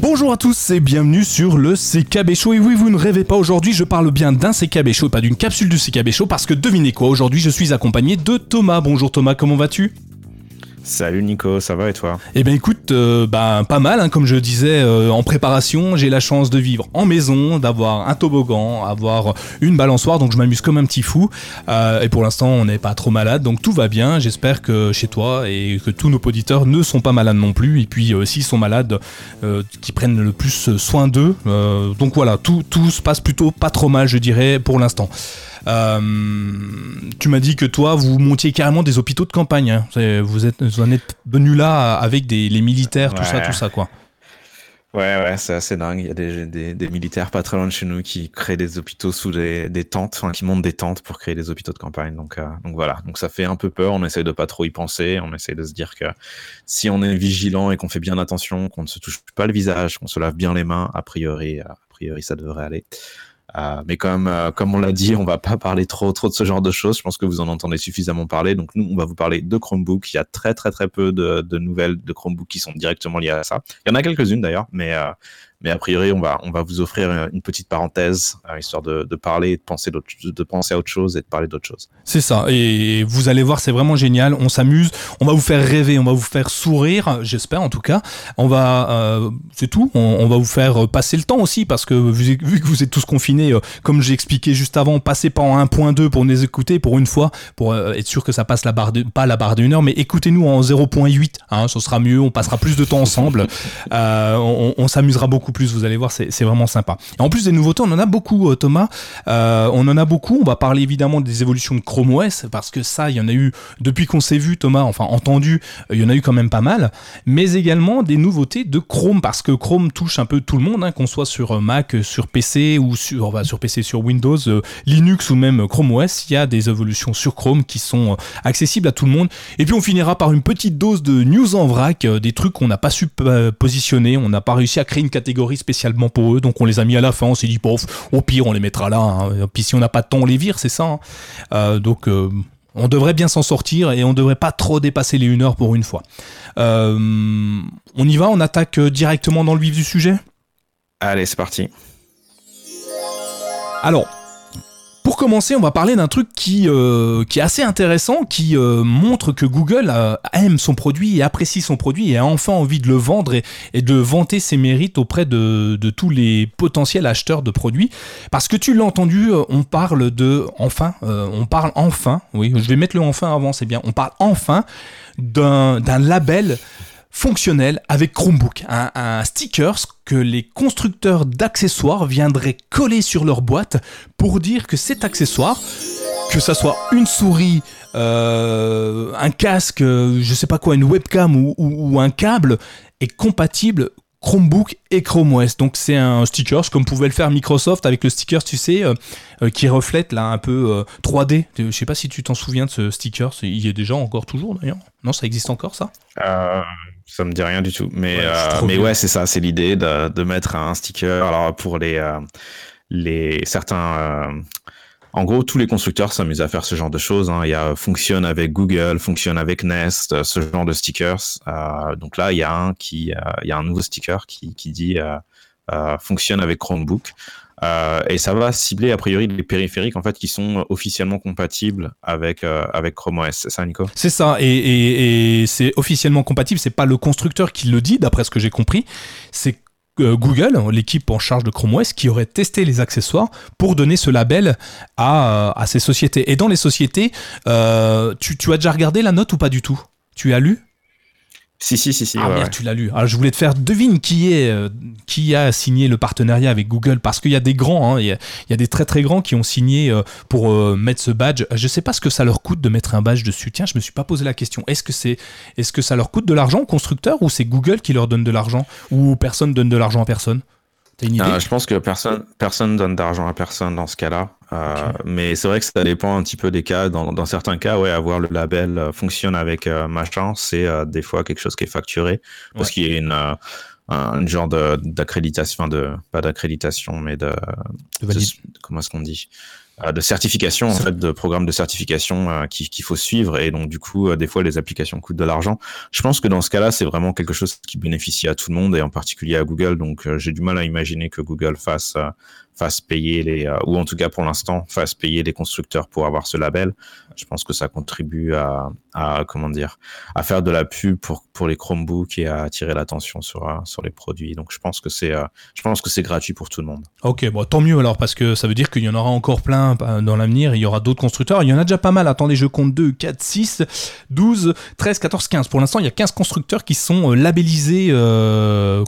Bonjour à tous et bienvenue sur le CKB Show. Et oui, vous ne rêvez pas, aujourd'hui je parle bien d'un CKB Show et pas d'une capsule du CKB Show parce que devinez quoi, aujourd'hui je suis accompagné de Thomas. Bonjour Thomas, comment vas-tu? Salut Nico, ça va et toi? Eh ben écoute, euh, bah, pas mal, hein, comme je disais euh, en préparation, j'ai la chance de vivre en maison, d'avoir un toboggan, avoir une balançoire, donc je m'amuse comme un petit fou. Euh, et pour l'instant, on n'est pas trop malade, donc tout va bien. J'espère que chez toi et que tous nos auditeurs ne sont pas malades non plus. Et puis s'ils sont malades, qu'ils prennent le plus soin d'eux. donc voilà, tout, tout se passe plutôt pas trop mal, je dirais, pour l'instant. Euh, tu m'as dit que toi, vous montiez carrément des hôpitaux de campagne. Hein. Vous, êtes, en êtes venu là avec des, les militaires, tout ça, tout ça, quoi. Ouais, ouais, c'est assez dingue. Il y a des, des, militaires pas très loin de chez nous qui créent des hôpitaux sous des, des tentes, enfin, qui montent des tentes pour créer des hôpitaux de campagne. Donc, euh, donc voilà. Donc ça fait un peu peur. On essaye de pas trop y penser. On essaye de se dire que si on est vigilant et qu'on fait bien attention, qu'on ne se touche pas le visage, qu'on se lave bien les mains, a priori, a priori, ça devrait aller. Euh, mais comme, euh, comme on l'a dit, on va pas parler trop, trop de ce genre de choses. Je pense que vous en entendez suffisamment parler. Donc nous, on va vous parler de Chromebook. Il y a très, très, très peu de, de nouvelles de Chromebook qui sont directement liées à ça. Il y en a quelques-unes d'ailleurs, mais euh, mais a priori, on va, on va vous offrir une petite parenthèse, euh, histoire de, parler, de penser, de penser à autre chose et de parler d'autre chose. C'est ça. Et vous allez voir, c'est vraiment génial. On s'amuse. On va vous faire rêver. On va vous faire sourire, j'espère en tout cas. On va, euh, c'est tout. On, va vous faire passer le temps aussi parce que vu, que vous êtes tous confinés, euh, comme j'ai expliqué juste avant, passez pas en 1.2 pour nous écouter pour une fois, pour être sûr que ça passe la barre de, pas la barre d'une heure, mais écoutez-nous en 0.8. Hein, ce sera mieux. On passera plus de temps ensemble. on, on s'amusera beaucoup plus, vous allez voir, c'est vraiment sympa. Et en plus des nouveautés, on en a beaucoup, euh, Thomas. Euh, on en a beaucoup. On va parler évidemment des évolutions de Chrome OS, parce que ça, il y en a eu, depuis qu'on s'est vu, Thomas, enfin entendu, il y en a eu quand même pas mal. Mais également des nouveautés de Chrome, parce que Chrome touche un peu tout le monde, hein, qu'on soit sur Mac, sur PC ou sur, PC, sur Windows, euh, Linux ou même Chrome OS. Il y a des évolutions sur Chrome qui sont accessibles à tout le monde. Et puis on finira par une petite dose de news en vrac, des trucs qu'on n'a pas su positionner. On n'a pas réussi à créer une catégorie spécialement pour eux, donc on les a mis à la fin, on s'est dit, au pire, on les mettra là, hein. puis si on n'a pas de temps, on les vire, c'est ça. Hein. Euh, donc euh, on devrait bien s'en sortir et on devrait pas trop dépasser les 1 heure pour une fois. Euh, on y va, on attaque directement dans le vif du sujet? Allez, c'est parti. Alors, pour commencer, on va parler d'un truc qui, euh, qui est assez intéressant, qui euh, montre que Google euh, aime son produit et apprécie son produit et a enfin envie de le vendre et, de vanter ses mérites auprès de, de, tous les potentiels acheteurs de produits. Parce que tu l'as entendu, on parle de enfin, on parle enfin, oui, je vais mettre le enfin avant, c'est bien, on parle enfin d'un label fonctionnel avec Chromebook, un, stickers que les constructeurs d'accessoires viendraient coller sur leur boîte pour dire que cet accessoire, que ça soit une souris, euh, un casque, je sais pas quoi, une webcam ou, un câble, est compatible Chromebook et Chrome OS. Donc c'est un stickers comme pouvait le faire Microsoft avec le stickers, tu sais, euh, euh, qui reflète là un peu 3D. Je sais pas si tu t'en souviens de ce sticker. Il y est déjà encore toujours d'ailleurs. Non, ça existe encore ça? Ça me dit rien du tout. Mais, ouais, euh, mais ouais, c'est ça, c'est l'idée de, de, mettre un sticker. Alors pour les, euh, les certains, euh, en gros, tous les constructeurs s'amusent à faire ce genre de choses. Hein. Il y a fonctionne avec Google, fonctionne avec Nest, ce genre de stickers. donc là, il y a un qui, il y a un nouveau sticker qui, qui dit fonctionne avec Chromebook. Euh, et ça va cibler a priori les périphériques en fait qui sont officiellement compatibles avec euh, avec Chrome OS. C'est ça, Nico? C'est ça. Et, c'est officiellement compatible. C'est pas le constructeur qui le dit, d'après ce que j'ai compris. C'est euh, Google, l'équipe en charge de Chrome OS, qui aurait testé les accessoires pour donner ce label à, à ces sociétés. Et dans les sociétés, tu as déjà regardé la note ou pas du tout? Tu as lu? Si, si, si, si. Ah merde, tu l'as lu. Alors, je voulais te faire devine qui est, euh, qui a signé le partenariat avec Google, parce qu'il y a des grands, hein, il, y a, des très très grands qui ont signé euh, pour euh, mettre ce badge. Je sais pas ce que ça leur coûte de mettre un badge dessus. Tiens, je me suis pas posé la question. Est-ce que c'est, est-ce que ça leur coûte de l'argent au constructeur ou c'est Google qui leur donne de l'argent ou personne donne de l'argent à personne? Euh, je pense que personne personne donne d'argent à personne dans ce cas-là. Euh, mais c'est vrai que ça dépend un petit peu des cas. Dans, dans certains cas, ouais, avoir le label euh, fonctionne avec machin, c'est des fois quelque chose qui est facturé parce qu'il y a une un genre d'accréditation, de pas d'accréditation, mais de, comment est-ce qu'on dit de certification en fait de programmes de certification qu'il faut suivre et donc du coup des fois les applications coûtent de l'argent. Je pense que dans ce cas-là c'est vraiment quelque chose qui bénéficie à tout le monde et en particulier à Google. Donc j'ai du mal à imaginer que Google fasse fasse payer les, euh, ou en tout cas pour l'instant, fasse payer les constructeurs pour avoir ce label. Je pense que ça contribue à, à comment dire, à faire de la pub pour, les Chromebooks et à attirer l'attention sur, euh, les produits. Donc je pense que c'est, euh, je pense que c'est gratuit pour tout le monde. Ok, bon, tant mieux alors, parce que ça veut dire qu'il y en aura encore plein dans l'avenir. Il y aura d'autres constructeurs. Il y en a déjà pas mal. Attendez, je compte 2, 4, 6, 12, 13, 14, 15. Pour l'instant, il y a 15 constructeurs qui sont labellisés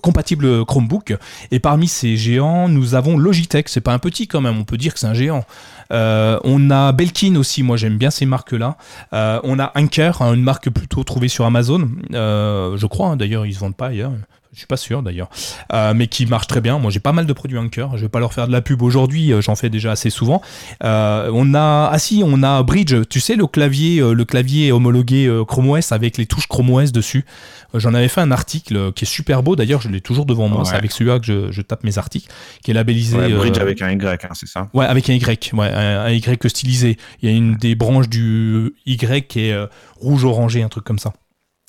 compatibles Chromebook. Et parmi ces géants, nous avons Logitech c'est pas un petit quand même, on peut dire que c'est un géant. Euh, on a Belkin aussi, moi j'aime bien ces marques-là. Euh, on a Anker, hein, une marque plutôt trouvée sur Amazon, euh, je crois, hein, d'ailleurs ils se vendent pas ailleurs. Je suis pas sûr d'ailleurs, mais qui marche très bien. Moi, j'ai pas mal de produits Anker. Je vais pas leur faire de la pub aujourd'hui. J'en fais déjà assez souvent. on a, ah si, on a Bridge. Tu sais le clavier, le clavier homologué Chrome OS avec les touches Chrome OS dessus. J'en avais fait un article qui est super beau. D'ailleurs, je l'ai toujours devant moi. C'est avec celui-là que je, tape mes articles, qui est labellisé. bridge avec un Y, hein, c'est ça? Ouais, avec un Y. Ouais, un, Y stylisé. Il y a une des branches du Y qui est rouge orangé, un truc comme ça.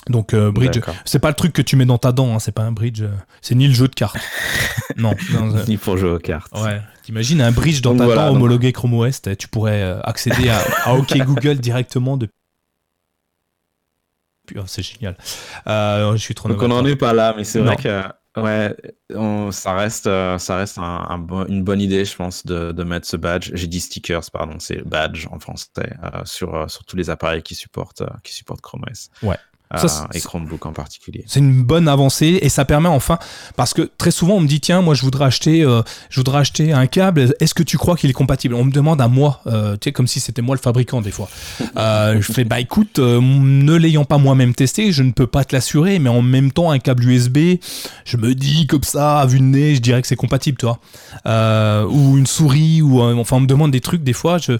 Donc bridge, c'est pas le truc que tu mets dans ta dent, hein, c'est pas un bridge, c'est ni le jeu de cartes. non, ni pour jouer aux cartes. Ouais. T'imagines un bridge dans ta dent homologué Chrome OS, tu pourrais accéder à, à OK Google directement depuis Oh, c'est génial. Euh, je suis trop Donc on n'en est pas là, mais c'est vrai que ouais, ça reste, euh, ça reste un, une bonne idée, je pense, de, de mettre ce badge. J'ai dit stickers, pardon, c'est badge en français euh, sur, sur tous les appareils qui supportent, qui supportent Chrome OS. Ouais. Ça, et Chromebook en particulier. C'est une bonne avancée et ça permet enfin parce que très souvent on me dit tiens moi je voudrais acheter euh, je voudrais acheter un câble. Est-ce que tu crois qu'il est compatible? On me demande à moi euh, tu sais comme si c'était moi le fabricant des fois. Euh, je fais bah écoute ne l'ayant pas moi-même testé je ne peux pas te l'assurer mais en même temps un câble USB je me dis comme ça à vue de nez je dirais que c'est compatible tu vois. Ou une souris ou enfin on me demande des trucs des fois je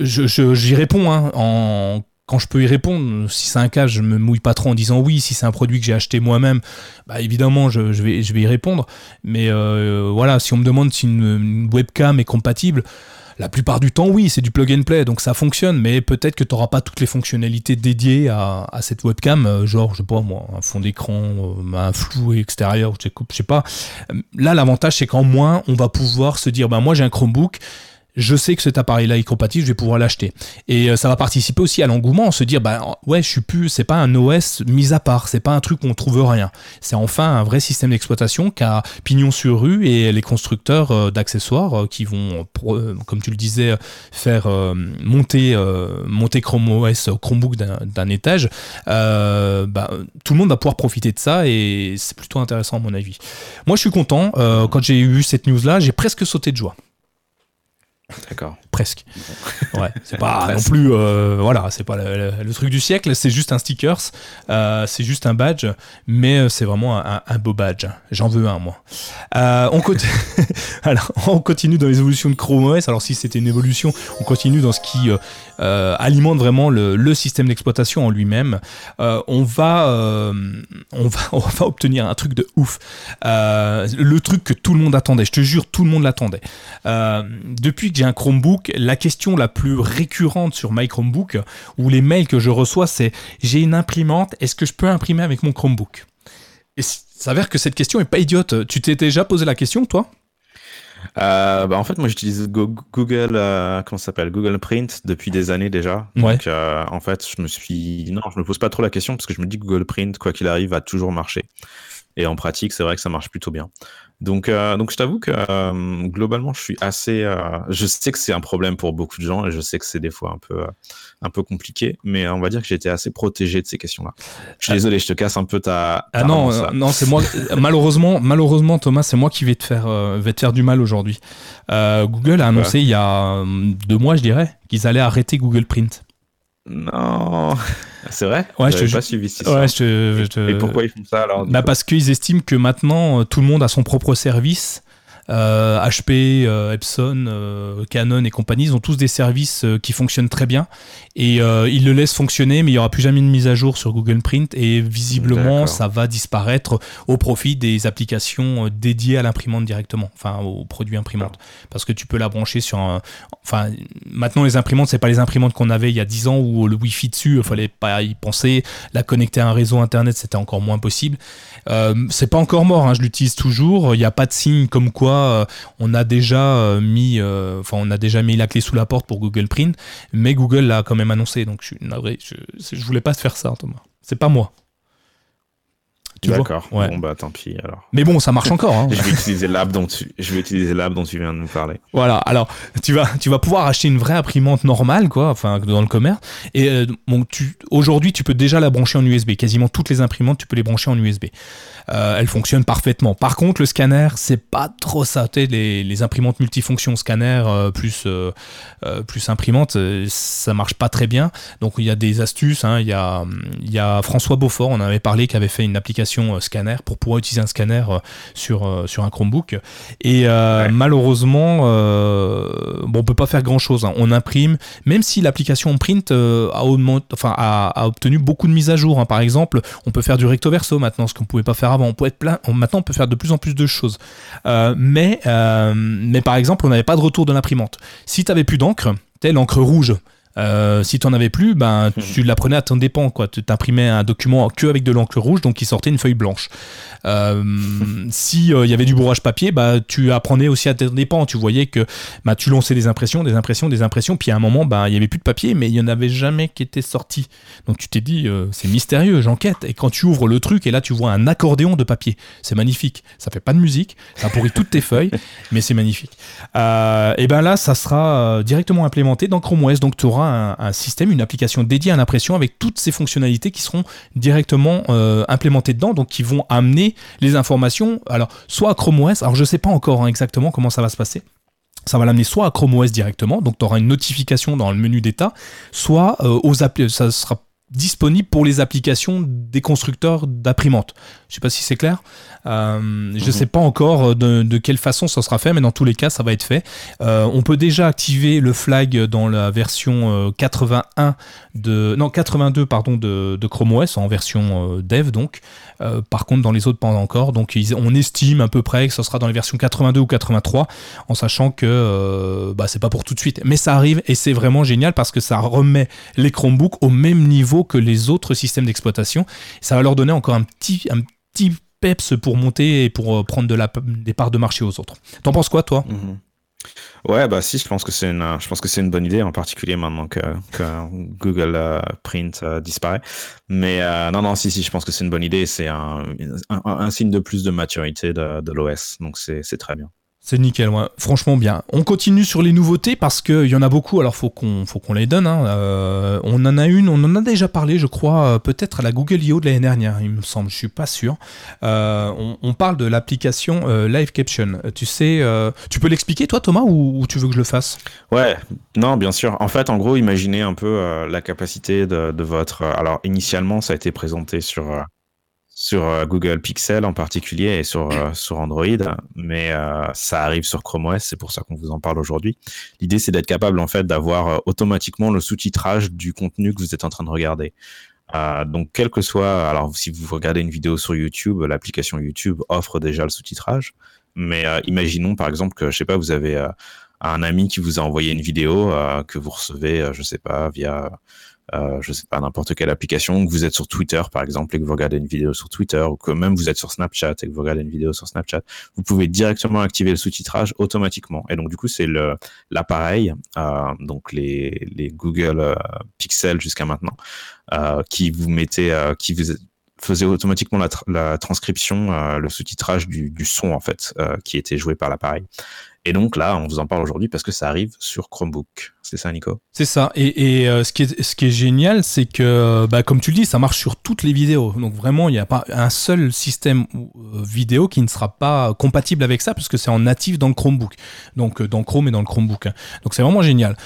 j'y je, j'y réponds hein, en quand je peux y répondre, si c'est un cas, je me mouille pas trop en disant oui. Si c'est un produit que j'ai acheté moi-même, bah évidemment, je, vais, y répondre. Mais euh, voilà, si on me demande si une, webcam est compatible, la plupart du temps, oui, c'est du plug and play, donc ça fonctionne. Mais peut-être que tu n'auras pas toutes les fonctionnalités dédiées à, cette webcam, euh, genre, je sais pas moi, un fond d'écran, euh, un flou extérieur, je sais pas. Là, l'avantage, c'est qu'en moins, on va pouvoir se dire, bah moi j'ai un Chromebook je sais que cet appareil-là est compatible, je vais pouvoir l'acheter. Et euh, ça va participer aussi à l'engouement, se dire bah ouais, je suis plus, c'est pas un OS mis à part, c'est pas un truc où on trouve rien. C'est enfin un vrai système d'exploitation qui a pignon sur rue et les constructeurs euh, d'accessoires euh, qui vont, comme tu le disais, faire monter monter Chrome OS Chromebook d'un étage. Bah, tout le monde va pouvoir profiter de ça et c'est plutôt intéressant à mon avis. Moi, je suis content. quand j'ai eu cette news-là, j'ai presque sauté de joie. D'accord. Presque. Ouais, c'est pas non plus, euh, voilà, c'est pas le, truc du siècle, c'est juste un stickers, euh, c'est juste un badge, mais euh, c'est vraiment un, beau badge. J'en veux un, moi. on, continue alors, on continue dans l'évolution de Chrome OS. Alors, si c'était une évolution, on continue dans ce qui alimente vraiment le, système d'exploitation en lui-même. on, va, on, va, on va obtenir un truc de ouf. le truc que tout le monde attendait, je te jure, tout le monde l'attendait. depuis que j'ai un Chromebook, la question la plus récurrente sur My Chromebook ou les mails que je reçois, c'est j'ai une imprimante, est-ce que je peux imprimer avec mon Chromebook? Et s'avère que cette question est pas idiote. Tu t'es déjà posé la question, toi? Euh, bah en fait, moi j'utilise Google, euh, comment s'appelle? Google Print depuis des années déjà. Donc euh, en fait, je me suis, non, je me pose pas trop la question parce que je me dis que Google Print, quoi qu'il arrive, va toujours marcher. Et en pratique, c'est vrai que ça marche plutôt bien. Donc, euh, donc je t'avoue que euh, globalement, je suis assez. Euh, je sais que c'est un problème pour beaucoup de gens et je sais que c'est des fois un peu, un peu compliqué, mais on va dire que j'ai été assez protégé de ces questions-là. Je suis désolé, je te casse un peu ta. ah non, non, c'est moi. malheureusement, malheureusement, Thomas, c'est moi qui vais te faire, vais te faire du mal aujourd'hui. Google a annoncé il y a deux mois, je dirais, qu'ils allaient arrêter Google Print. Non. C'est vrai? Ouais, je te pas suivi ouais, je te, Et pourquoi ils font ça alors bah Parce qu'ils estiment que maintenant, euh, tout le monde a son propre service. HP, Epson, Canon et compagnie, ils ont tous des services qui fonctionnent très bien. Et ils le laissent fonctionner, mais il n'y aura plus jamais de mise à jour sur Google Print et visiblement ça va disparaître au profit des applications dédiées à l'imprimante directement, enfin au produit imprimante, parce que tu peux la brancher sur un, enfin maintenant les imprimantes c'est pas les imprimantes qu'on avait il y a 10 ans où le Wi-Fi dessus, il fallait pas y penser, la connecter à un réseau internet c'était encore moins possible. Euh, c'est pas encore mort, hein, je l'utilise toujours. Il n'y a pas de signe comme quoi euh, on a déjà euh, mis, enfin on a déjà mis la clé sous la porte pour Google Print, mais Google l'a quand même annoncé. Donc je suis je voulais pas faire ça, Thomas. C'est pas moi. D'accord. Bon bah tant pis alors. Mais bon, ça marche encore. Hein. je vais utiliser l'app dont tu, je vais utiliser l'app dont tu viens de nous parler. Voilà. Alors tu vas, tu vas pouvoir acheter une vraie imprimante normale, quoi, enfin dans le commerce. Et bon, tu, aujourd'hui, tu peux déjà la brancher en USB. Quasiment toutes les imprimantes, tu peux les brancher en USB. Euh, elle fonctionne parfaitement. Par contre, le scanner, c'est pas trop ça. Les, les imprimantes multifonctions, scanner euh, plus, euh, plus imprimante, ça marche pas très bien. Donc il y a des astuces. Hein. Il, y a, il y a François Beaufort, on en avait parlé, qui avait fait une application scanner pour pouvoir utiliser un scanner sur, sur un Chromebook. Et malheureusement, bon, on peut pas faire grand chose. Hein. On imprime, même si l'application print a, enfin, a, obtenu beaucoup de mises à jour. Hein. Par exemple, on peut faire du recto verso maintenant, ce qu'on pouvait pas faire on peut être plein. Maintenant, on peut faire de plus en plus de choses. Euh, mais, euh, mais par exemple, on n'avait pas de retour de l'imprimante. Si tu n'avais plus d'encre, telle l'encre rouge, euh, si tu n'en avais plus, ben, mhm. tu l'apprenais à ton dépens. Tu imprimais un document que avec de l'encre rouge, donc il sortait une feuille blanche. Euh, si il y avait du bourrage papier, bah, tu apprenais aussi à ton dépens. Tu voyais que bah, tu lançais des impressions, des impressions, des impressions, puis à un moment, bah, il n'y avait plus de papier, mais il n'y en avait jamais qui était sorti. Donc tu t'es dit, c'est mystérieux, j'enquête. Et quand tu ouvres le truc, et là tu vois un accordéon de papier, c'est magnifique. Ça fait pas de musique, ça pourrit toutes tes feuilles, mais c'est magnifique. et ben là, ça sera directement implémenté dans Chrome OS, donc tu auras un, système, une application dédiée à l'impression avec toutes ces fonctionnalités qui seront directement euh, implémentées dedans, donc qui vont amener les informations, alors soit à Chrome OS, alors je ne sais pas encore hein, exactement comment ça va se passer, ça va l'amener soit à Chrome OS directement, donc tu auras une notification dans le menu d'état, soit euh, ça sera disponible pour les applications des constructeurs d'imprimantes. Je sais pas si c'est clair. Euh, je ne mhm. sais pas encore de, quelle façon ça sera fait, mais dans tous les cas, ça va être fait. Euh, on peut déjà activer le flag dans la version 81 euh, de non 82 pardon de, de Chrome OS en version dev donc. par contre, dans les autres pas encore. Donc, on estime à peu près que ça sera dans les versions 82 ou 83, en sachant que bah, c'est pas pour tout de suite. Mais ça arrive et c'est vraiment génial parce que ça remet les Chromebooks au même niveau que les autres systèmes d'exploitation. Ça va leur donner encore un petit, un petit peps pour monter et pour euh, prendre de la, des parts de marché aux autres. T'en penses quoi, toi? Mhm. Ouais, bah si, je pense que c'est une, je pense que c'est une bonne idée, en particulier maintenant que, Google euh, Print euh, disparaît. Mais non, non, si, si, je pense que c'est une bonne idée. C'est un, signe de plus de maturité de, de l'OS, donc c'est très bien. C'est nickel, franchement bien. On continue sur les nouveautés parce qu'il y en a beaucoup, alors faut faut qu'on les donne. Hein. Euh, on en a une, on en a déjà parlé, je crois, euh, peut-être à la Google I.O. de l'année dernière, il me semble, je suis pas sûr. Euh, on, parle de l'application Live Caption. Tu sais, tu peux l'expliquer toi Thomas ou, tu veux que je le fasse? Ouais, non, bien sûr. En fait, en gros, imaginez un peu la capacité de, de, votre... Alors, initialement, ça a été présenté sur sur euh, Google Pixel en particulier et sur, euh, Android, mais euh, ça arrive sur Chrome OS, c'est pour ça qu'on vous en parle aujourd'hui. L'idée, c'est d'être capable en fait d'avoir automatiquement le sous-titrage du contenu que vous êtes en train de regarder. donc, quel que soit, alors si vous regardez une vidéo sur YouTube, l'application YouTube offre déjà le sous-titrage, mais imaginons par exemple que, je sais pas, vous avez un ami qui vous a envoyé une vidéo que vous recevez, je sais pas, via euh, je sais pas, n'importe quelle application, que vous êtes sur Twitter par exemple et que vous regardez une vidéo sur Twitter, ou que même vous êtes sur Snapchat et que vous regardez une vidéo sur Snapchat, vous pouvez directement activer le sous-titrage automatiquement. Et donc du coup, c'est l'appareil, euh, donc les, les Google euh, Pixel jusqu'à maintenant, euh, qui vous mettait, euh, qui vous faisait automatiquement la, la transcription, le sous-titrage du, du, son en fait, qui était joué par l'appareil. Et donc là, on vous en parle aujourd'hui parce que ça arrive sur Chromebook. C'est ça, Nico? C'est ça. Et, euh, ce, qui est, génial, c'est que, bah, comme tu le dis, ça marche sur toutes les vidéos. Donc vraiment, il n'y a pas un seul système euh, vidéo qui ne sera pas compatible avec ça, parce que c'est en natif dans le Chromebook. Donc euh, dans Chrome et dans le Chromebook. Hein. Donc c'est vraiment génial.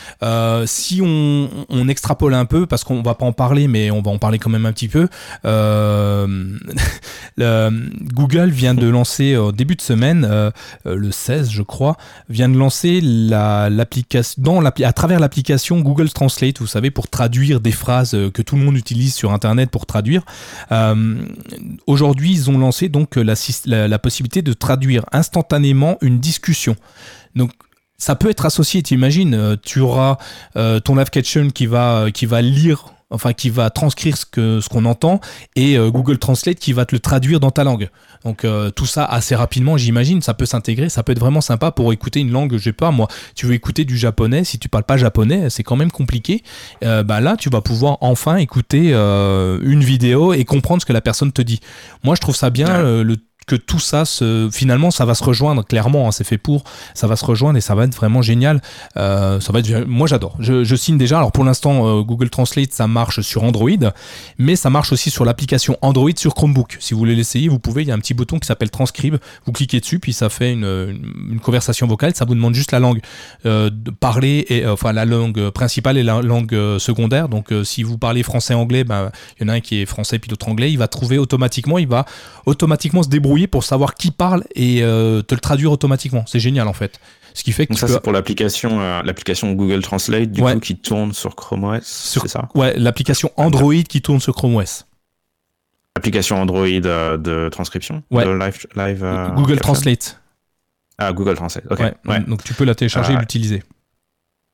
si on, on, extrapole un peu, parce qu'on va pas en parler, mais on va en parler quand même un petit peu, Google vient de lancer au début de semaine, le 16 je crois, vient de lancer l'application, à travers l'application Google Translate, vous savez, pour traduire des phrases euh, que tout le monde utilise sur Internet pour traduire. Euh, aujourd'hui, ils ont lancé donc la, la, possibilité de traduire instantanément une discussion. Donc ça peut être associé, tu imagines, euh, tu auras ton live caption qui va, qui va lire enfin qui va transcrire ce que ce qu'on entend et euh, Google Translate qui va te le traduire dans ta langue. Donc euh, tout ça assez rapidement, j'imagine, ça peut s'intégrer, ça peut être vraiment sympa pour écouter une langue, je sais pas moi, tu veux écouter du japonais, si tu parles pas japonais, c'est quand même compliqué. Euh, bah là, tu vas pouvoir enfin écouter une vidéo et comprendre ce que la personne te dit. Moi, je trouve ça bien le que tout ça, se, finalement, ça va se rejoindre clairement. Hein, c'est fait pour, ça va se rejoindre et ça va être vraiment génial. Euh, ça va être, moi, j'adore. Je, signe déjà. Alors pour l'instant, euh, Google Translate, ça marche sur Android, mais ça marche aussi sur l'application Android sur Chromebook. Si vous voulez l'essayer, vous pouvez. Il y a un petit bouton qui s'appelle Transcribe. Vous cliquez dessus, puis ça fait une, conversation vocale. Ça vous demande juste la langue euh, de parler et enfin la langue principale et la langue secondaire. Donc si vous parlez français-anglais, ben il y en a un qui est français puis l'autre anglais. Il va trouver automatiquement, il va automatiquement se débrouiller pour savoir qui parle et euh, te le traduire automatiquement. C'est génial en fait. Ce qui fait que ça c'est pour l'application euh, l'application Google Translate du coup qui tourne sur Chrome OS. C'est ça Ouais, l'application Android qui tourne sur Chrome OS. Application Android euh, de transcription ouais. de live, live Google Translate. Ah Google Translate. OK. Ouais. Donc tu peux la télécharger et l'utiliser.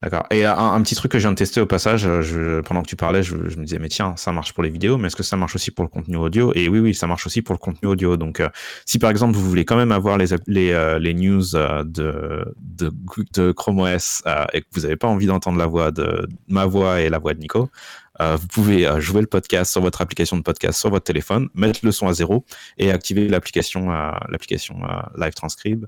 D'accord. Et un, petit truc que je viens de tester au passage, je, pendant que tu parlais, je, me disais, mais tiens, ça marche pour les vidéos, mais est-ce que ça marche aussi pour le contenu audio? Et oui, oui, ça marche aussi pour le contenu audio. Donc, euh, si par exemple, vous voulez quand même avoir les, les, euh, les news euh, de, de, de, Chrome OS et que vous n'avez pas envie d'entendre la voix de ma voix et la voix de Nico, vous pouvez jouer le podcast sur votre application de podcast sur votre téléphone, mettre le son à zéro et activer l'application l'application Live Transcribe.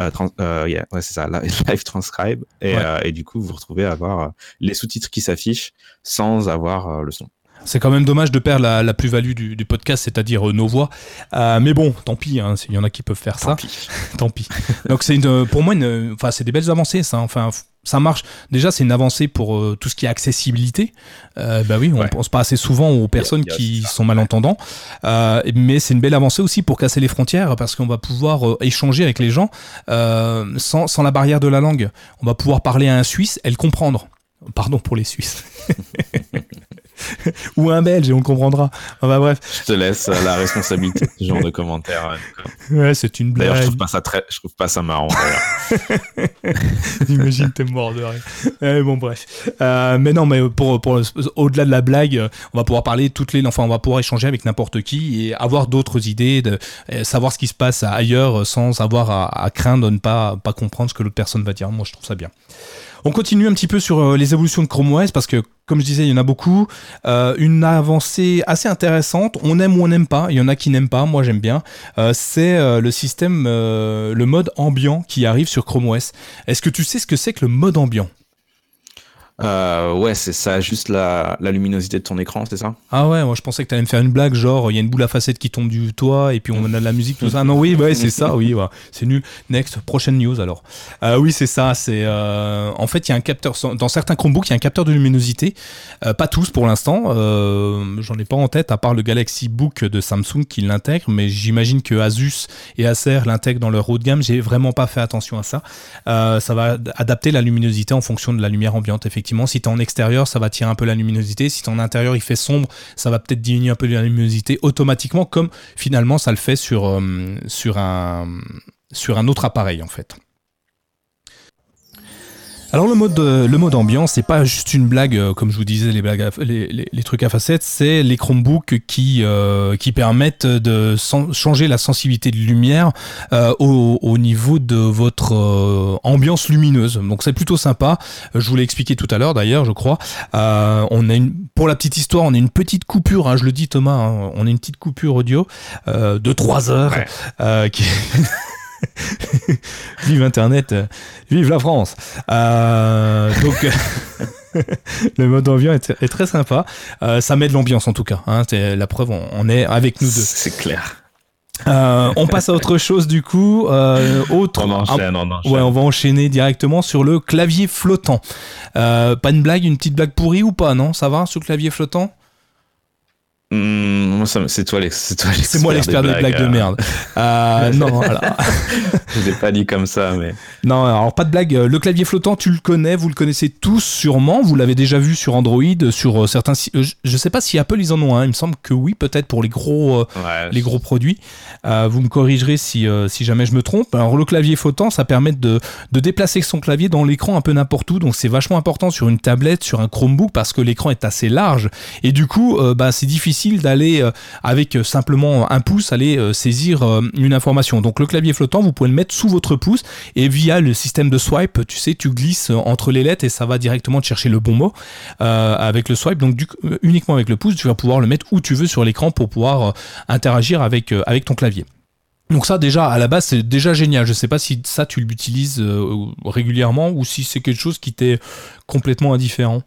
Euh, euh, yeah, ouais, c'est ça, live transcribe. Et, euh, et, du coup, vous retrouvez à avoir euh, les sous-titres qui s'affichent sans avoir le son. C'est quand même dommage de perdre la, la plus-value du, du, podcast, c'est-à-dire nos voix. mais bon, tant pis, hein, il y en a qui peuvent faire tant ça. Pis. tant pis. Donc c'est pour moi, enfin c'est des belles avancées, ça. Enfin, ça marche. Déjà, c'est une avancée pour euh, tout ce qui est accessibilité. Euh, bah oui, on pense pas assez souvent aux personnes qui sont malentendants, euh, mais c'est une belle avancée aussi pour casser les frontières parce qu'on va pouvoir euh, échanger avec les gens euh, sans, sans la barrière de la langue. On va pouvoir parler à un Suisse et le comprendre. Pardon pour les Suisses. ou un Belge et on comprendra. bah, bref. Je te laisse la responsabilité de ce genre de commentaires. Ouais, c'est une blague. D'ailleurs, je trouve pas ça très, je trouve pas ça marrant. Imagine, t'es mort de rire. Bon, bref. Euh, mais non, mais pour, pour au-delà de la blague, on va pouvoir parler toutes les, enfin, on va pouvoir échanger avec n'importe qui et avoir d'autres idées, de savoir ce qui se passe ailleurs sans avoir à, à craindre de ne pas, pas comprendre ce que l'autre personne va dire. Moi, je trouve ça bien. On continue un petit peu sur euh, les évolutions de Chrome OS parce que, comme je disais, il y en a beaucoup. Euh, une avancée assez intéressante. On aime ou on n'aime pas. Il y en a qui n'aiment pas. Moi, j'aime bien. Euh, c'est le système, le mode ambiant qui arrive sur Chrome OS. Est-ce que tu sais ce que c'est que le mode ambiant? Euh, ouais, c'est ça, juste la, luminosité de ton écran, c'est ça? Ah ouais, moi je pensais que tu allais me faire une blague, genre il y a une boule à facettes qui tombe du toit et puis on a de la musique, tout ça. Non, oui, c'est ça, oui, ouais. c'est nul. Next, prochaine news alors. Euh, oui, c'est ça, c'est. Euh, en fait, il y a un capteur, dans certains Chromebooks, il y a un capteur de luminosité, pas tous pour l'instant, j'en ai pas en tête, à part le Galaxy Book de Samsung qui l'intègre, mais j'imagine que Asus et Acer l'intègrent dans leur haut de gamme, j'ai vraiment pas fait attention à ça. ça va adapter la luminosité en fonction de la lumière ambiante, effectivement effectivement, si tu es en extérieur, ça va tirer un peu la luminosité. Si tu es en intérieur, il fait sombre, ça va peut-être diminuer un peu la luminosité automatiquement, comme finalement ça le fait sur, euh, un, sur un autre appareil en fait. Alors le mode, euh, le mode ambiance, c'est pas juste une blague, euh, comme je vous disais, les, blagues les, trucs à facettes, c'est les Chromebooks qui, euh, qui permettent de changer la sensibilité de lumière au, niveau de votre ambiance lumineuse. Donc c'est plutôt sympa. Je vous l'ai expliqué tout à l'heure d'ailleurs, je crois. on a une, pour la petite histoire, on a une petite coupure, hein, je le dis Thomas, hein, on a une petite coupure audio de 3 heures qui vive Internet, vive la France. donc. le mode ambiant est, très sympa. ça met de l'ambiance en tout cas. Hein. la preuve, on, est avec nous deux. C'est clair. on passe à autre chose du coup. autre, on enchaîne, on enchaîne. Ouais, on va enchaîner directement sur le clavier flottant. pas une blague, une petite blague pourrie ou pas Non, ça va sur le clavier flottant? Mmh, c'est toi, c'est moi l'expert des, blagues, de merde. Euh, non, je l'ai pas dit comme ça, mais. Non, alors pas de blague. Le clavier flottant, tu le connais, vous le connaissez tous sûrement. Vous l'avez déjà vu sur Android, sur euh, certains. Euh, je sais pas si Apple ils en ont un. Il me semble que oui, peut-être pour les gros, les gros produits. vous me corrigerez si, si jamais je me trompe. Alors le clavier flottant, ça permet de, de déplacer son clavier dans l'écran un peu n'importe où. Donc c'est vachement important sur une tablette, sur un Chromebook, parce que l'écran est assez large et du coup, bah c'est difficile d'aller euh, avec euh, simplement un pouce aller euh, saisir une information. Donc le clavier flottant, vous pouvez le mettre sous votre pouce et via le système de swipe, tu sais, tu glisses entre les lettres et ça va directement te chercher le bon mot avec le swipe. Donc uniquement avec le pouce, tu vas pouvoir le mettre où tu veux sur l'écran pour pouvoir interagir avec, avec ton clavier. Donc ça déjà à la base c'est déjà génial. Je sais pas si ça tu l'utilises régulièrement ou si c'est quelque chose qui t'est complètement indifférent.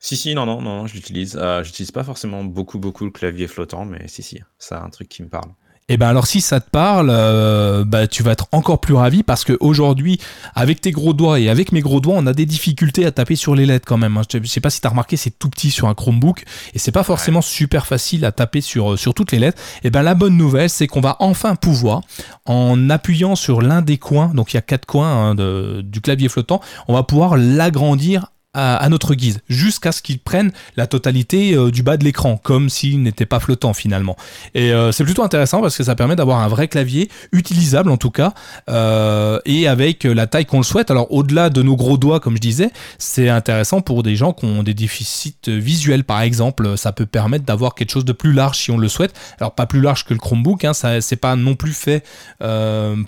Si, si, non, non, non, je l'utilise. Euh, j'utilise pas forcément beaucoup, beaucoup le clavier flottant, mais si, si, c'est un truc qui me parle. Et eh ben alors si ça te parle, euh, bah, tu vas être encore plus ravi parce qu'aujourd'hui, avec tes gros doigts et avec mes gros doigts, on a des difficultés à taper sur les lettres quand même. Hein. Je sais pas si tu as remarqué, c'est tout petit sur un Chromebook et c'est pas forcément super facile à taper sur, euh, sur toutes les lettres. Et eh ben la bonne nouvelle, c'est qu'on va enfin pouvoir, en appuyant sur l'un des coins, donc il y a quatre coins hein, du clavier flottant, on va pouvoir l'agrandir à, notre guise, jusqu'à ce qu'il prenne la totalité euh, du bas de l'écran, comme s'il n'était pas flottant finalement. Et euh, c'est plutôt intéressant parce que ça permet d'avoir un vrai clavier, utilisable en tout cas, euh, et avec la taille qu'on le souhaite. Alors au-delà de nos gros doigts, comme je disais, c'est intéressant pour des gens qui ont des déficits visuels par exemple. Ça peut permettre d'avoir quelque chose de plus large si on le souhaite. Alors pas plus large que le Chromebook, hein, ça c'est pas non plus fait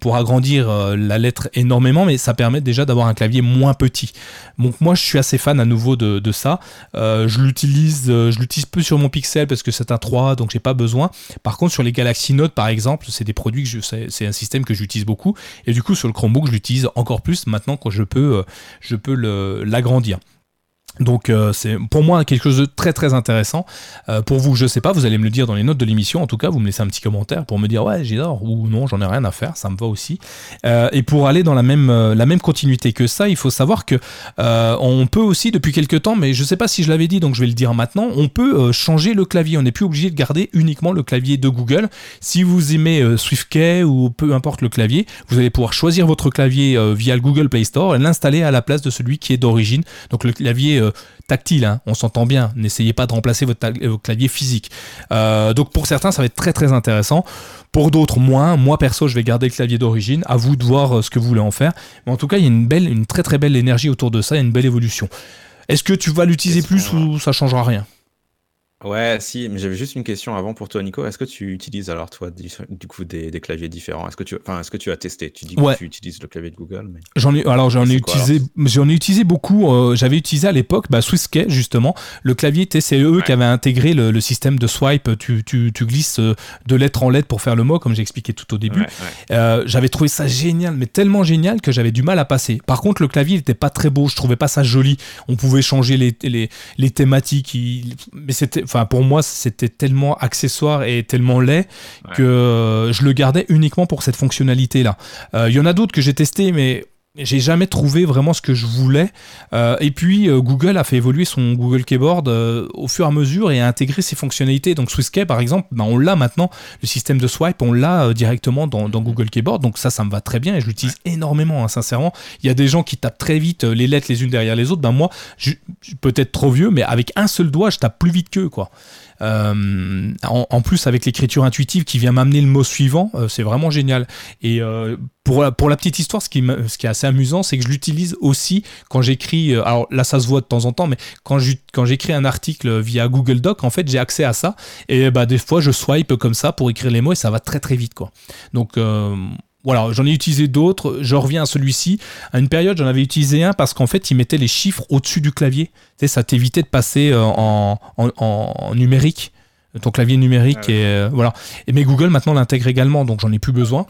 pour agrandir la lettre énormément, mais ça permet déjà d'avoir un clavier moins petit. Donc moi je suis assez fan à nouveau de, ça. Euh, je l'utilise, euh, je l'utilise peu sur mon Pixel parce que c'est un 3, donc j'ai pas besoin. Par contre, sur les Galaxy Note, par exemple, c'est des produits que je, c'est un système que j'utilise beaucoup. Et du coup, sur le Chromebook, je l'utilise encore plus maintenant quand je peux, euh, je peux l'agrandir. Donc euh, c'est pour moi quelque chose de très très intéressant. Euh, pour vous, je sais pas, vous allez me le dire dans les notes de l'émission. En tout cas, vous me laissez un petit commentaire pour me dire ouais j'adore ou non j'en ai rien à faire, ça me va aussi. Euh, et pour aller dans la même la même continuité que ça, il faut savoir que on peut aussi depuis quelques temps, mais je sais pas si je l'avais dit donc je vais le dire maintenant, on peut changer le clavier. On n'est plus obligé de garder uniquement le clavier de Google. Si vous aimez SwiftKey ou peu importe le clavier, vous allez pouvoir choisir votre clavier via le Google Play Store et l'installer à la place de celui qui est d'origine. Donc le clavier tactile, hein. on s'entend bien. N'essayez pas de remplacer votre, clavier physique. Euh, donc pour certains, ça va être très très intéressant. Pour d'autres, moins. Moi perso, je vais garder le clavier d'origine. À vous de voir euh, ce que vous voulez en faire. Mais en tout cas, il y a une belle, une très très belle énergie autour de ça. Il y a une belle évolution. Est-ce que tu vas l'utiliser plus ou ça changera rien? Ouais, si, mais j'avais juste une question avant pour toi, Nico. Est-ce que tu utilises alors, toi, du, coup, des, claviers différents? Est-ce que, tu, est-ce que tu as testé? Tu dis que tu utilises le clavier de Google mais... J'en ai, alors, j'en ai, utilisé, j'en ai utilisé beaucoup. Euh, j'avais utilisé à l'époque bah, SwissKey, justement. Le clavier TCE qui avait intégré le, système de swipe. Tu, tu, tu, glisses euh, de lettre en lettre pour faire le mot, comme j'ai expliqué tout au début. Euh, j'avais trouvé ça génial, mais tellement génial que j'avais du mal à passer. Par contre, le clavier n'était pas très beau. Je trouvais pas ça joli. On pouvait changer les, les, les thématiques. Mais c'était enfin pour moi c'était tellement accessoire et tellement laid que je le gardais uniquement pour cette fonctionnalité là. Euh, il y en a d'autres que j'ai testé mais j'ai jamais trouvé vraiment ce que je voulais. Euh, et puis euh, Google a fait évoluer son Google Keyboard au fur et à mesure et a intégré ses fonctionnalités. Donc SwissKey par exemple, ben, on l'a maintenant, le système de swipe, on l'a directement dans, Google Keyboard. Donc ça, ça me va très bien et je l'utilise énormément, hein, sincèrement. Il y a des gens qui tapent très vite les lettres les unes derrière les autres. Ben moi, je suis peut-être trop vieux, mais avec un seul doigt, je tape plus vite qu'eux, quoi. Euh, en, plus, avec l'écriture intuitive qui vient m'amener le mot suivant, euh, c'est vraiment génial. Et euh, pour, la, petite histoire, ce qui, ce qui est assez amusant, c'est que je l'utilise aussi quand j'écris. alors là, ça se voit de temps en temps, mais quand j'écris un article via Google Doc, en fait, j'ai accès à ça. Et bah, des fois, je swipe comme ça pour écrire les mots et ça va très très vite, quoi. Donc voilà, j'en ai utilisé d'autres. Je reviens à celui-ci. À une période, j'en avais utilisé un parce qu'en fait, il mettait les chiffres au-dessus du clavier. Tu sais, ça t'évitait de passer euh, en, en, numérique, ton clavier numérique. et euh, voilà. Et mais Google maintenant l'intègre également, donc j'en ai plus besoin.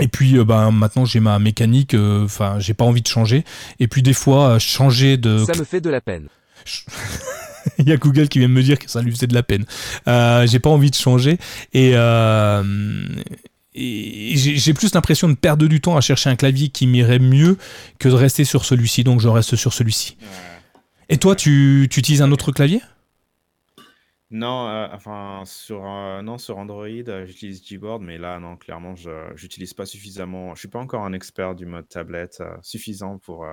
Et puis bah, maintenant j'ai ma mécanique, enfin j'ai pas envie de changer. Et puis des fois changer de... Ça me fait de la peine. Il y a Google qui vient me dire que ça lui faisait de la peine. j'ai pas envie de changer. Et, et j'ai plus l'impression de perdre du temps à chercher un clavier qui m'irait mieux que de rester sur celui-ci, donc je reste sur celui-ci. Et toi, tu, tu, utilises un autre clavier? Non, euh, enfin sur euh, non sur Android, euh, j'utilise Gboard, mais là non, clairement, je j'utilise pas suffisamment. Je suis pas encore un expert du mode tablette suffisant pour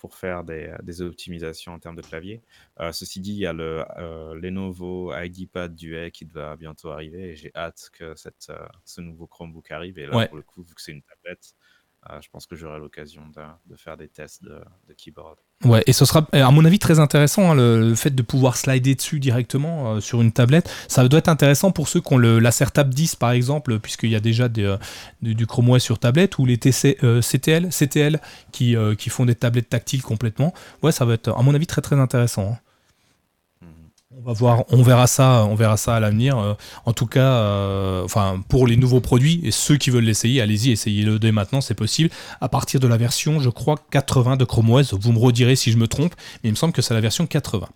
pour faire des, des, optimisations en termes de clavier. Euh, ceci dit, il y a le euh, Lenovo IdeaPad Duet qui va bientôt arriver et j'ai hâte que cette, euh, ce nouveau Chromebook arrive. Et là, pour le coup, vu que c'est une tablette, euh, je pense que j'aurai l'occasion de, faire des tests de, keyboard. Ouais, et ce sera, à mon avis, très intéressant, hein, le, fait de pouvoir slider dessus directement euh, sur une tablette. Ça doit être intéressant pour ceux qui ont le l'Acer Tab 10, par exemple, puisqu'il y a déjà euh, du, Chrome OS sur tablette, ou les TC, CTL, CTL qui, qui font des tablettes tactiles complètement. Ouais, ça va être, à mon avis, très très intéressant. Hein. On verra ça, on verra ça à l'avenir. Euh, en tout cas, euh, pour les nouveaux produits et ceux qui veulent l'essayer, allez-y, essayez-le dès maintenant, c'est possible. À partir de la version, je crois 80 de Chrome OS, vous me redirez si je me trompe, mais il me semble que c'est la version 80.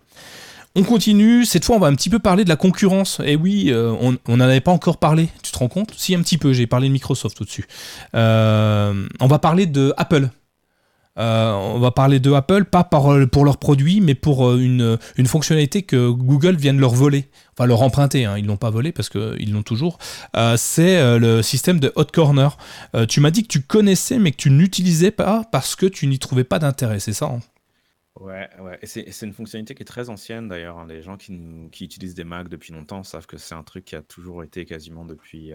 On continue, cette fois on va un petit peu parler de la concurrence. Et oui, euh, on n'en avait pas encore parlé, tu te rends compte? Si un petit peu, j'ai parlé de Microsoft au-dessus. on va parler de Apple. Euh, on va parler de Apple, pas pour leurs produits, mais pour euh, une, fonctionnalité que Google vient de leur voler, enfin leur emprunter, hein. ils l'ont pas volé parce qu'ils l'ont toujours. Euh, c'est le système de Hot Corner. tu m'as dit que tu connaissais, mais que tu n'utilisais pas parce que tu n'y trouvais pas d'intérêt, c'est ça hein? Ouais, ouais. C'est une fonctionnalité qui est très ancienne d'ailleurs. Hein. Les gens qui, qui, utilisent des Mac depuis longtemps savent que c'est un truc qui a toujours été quasiment depuis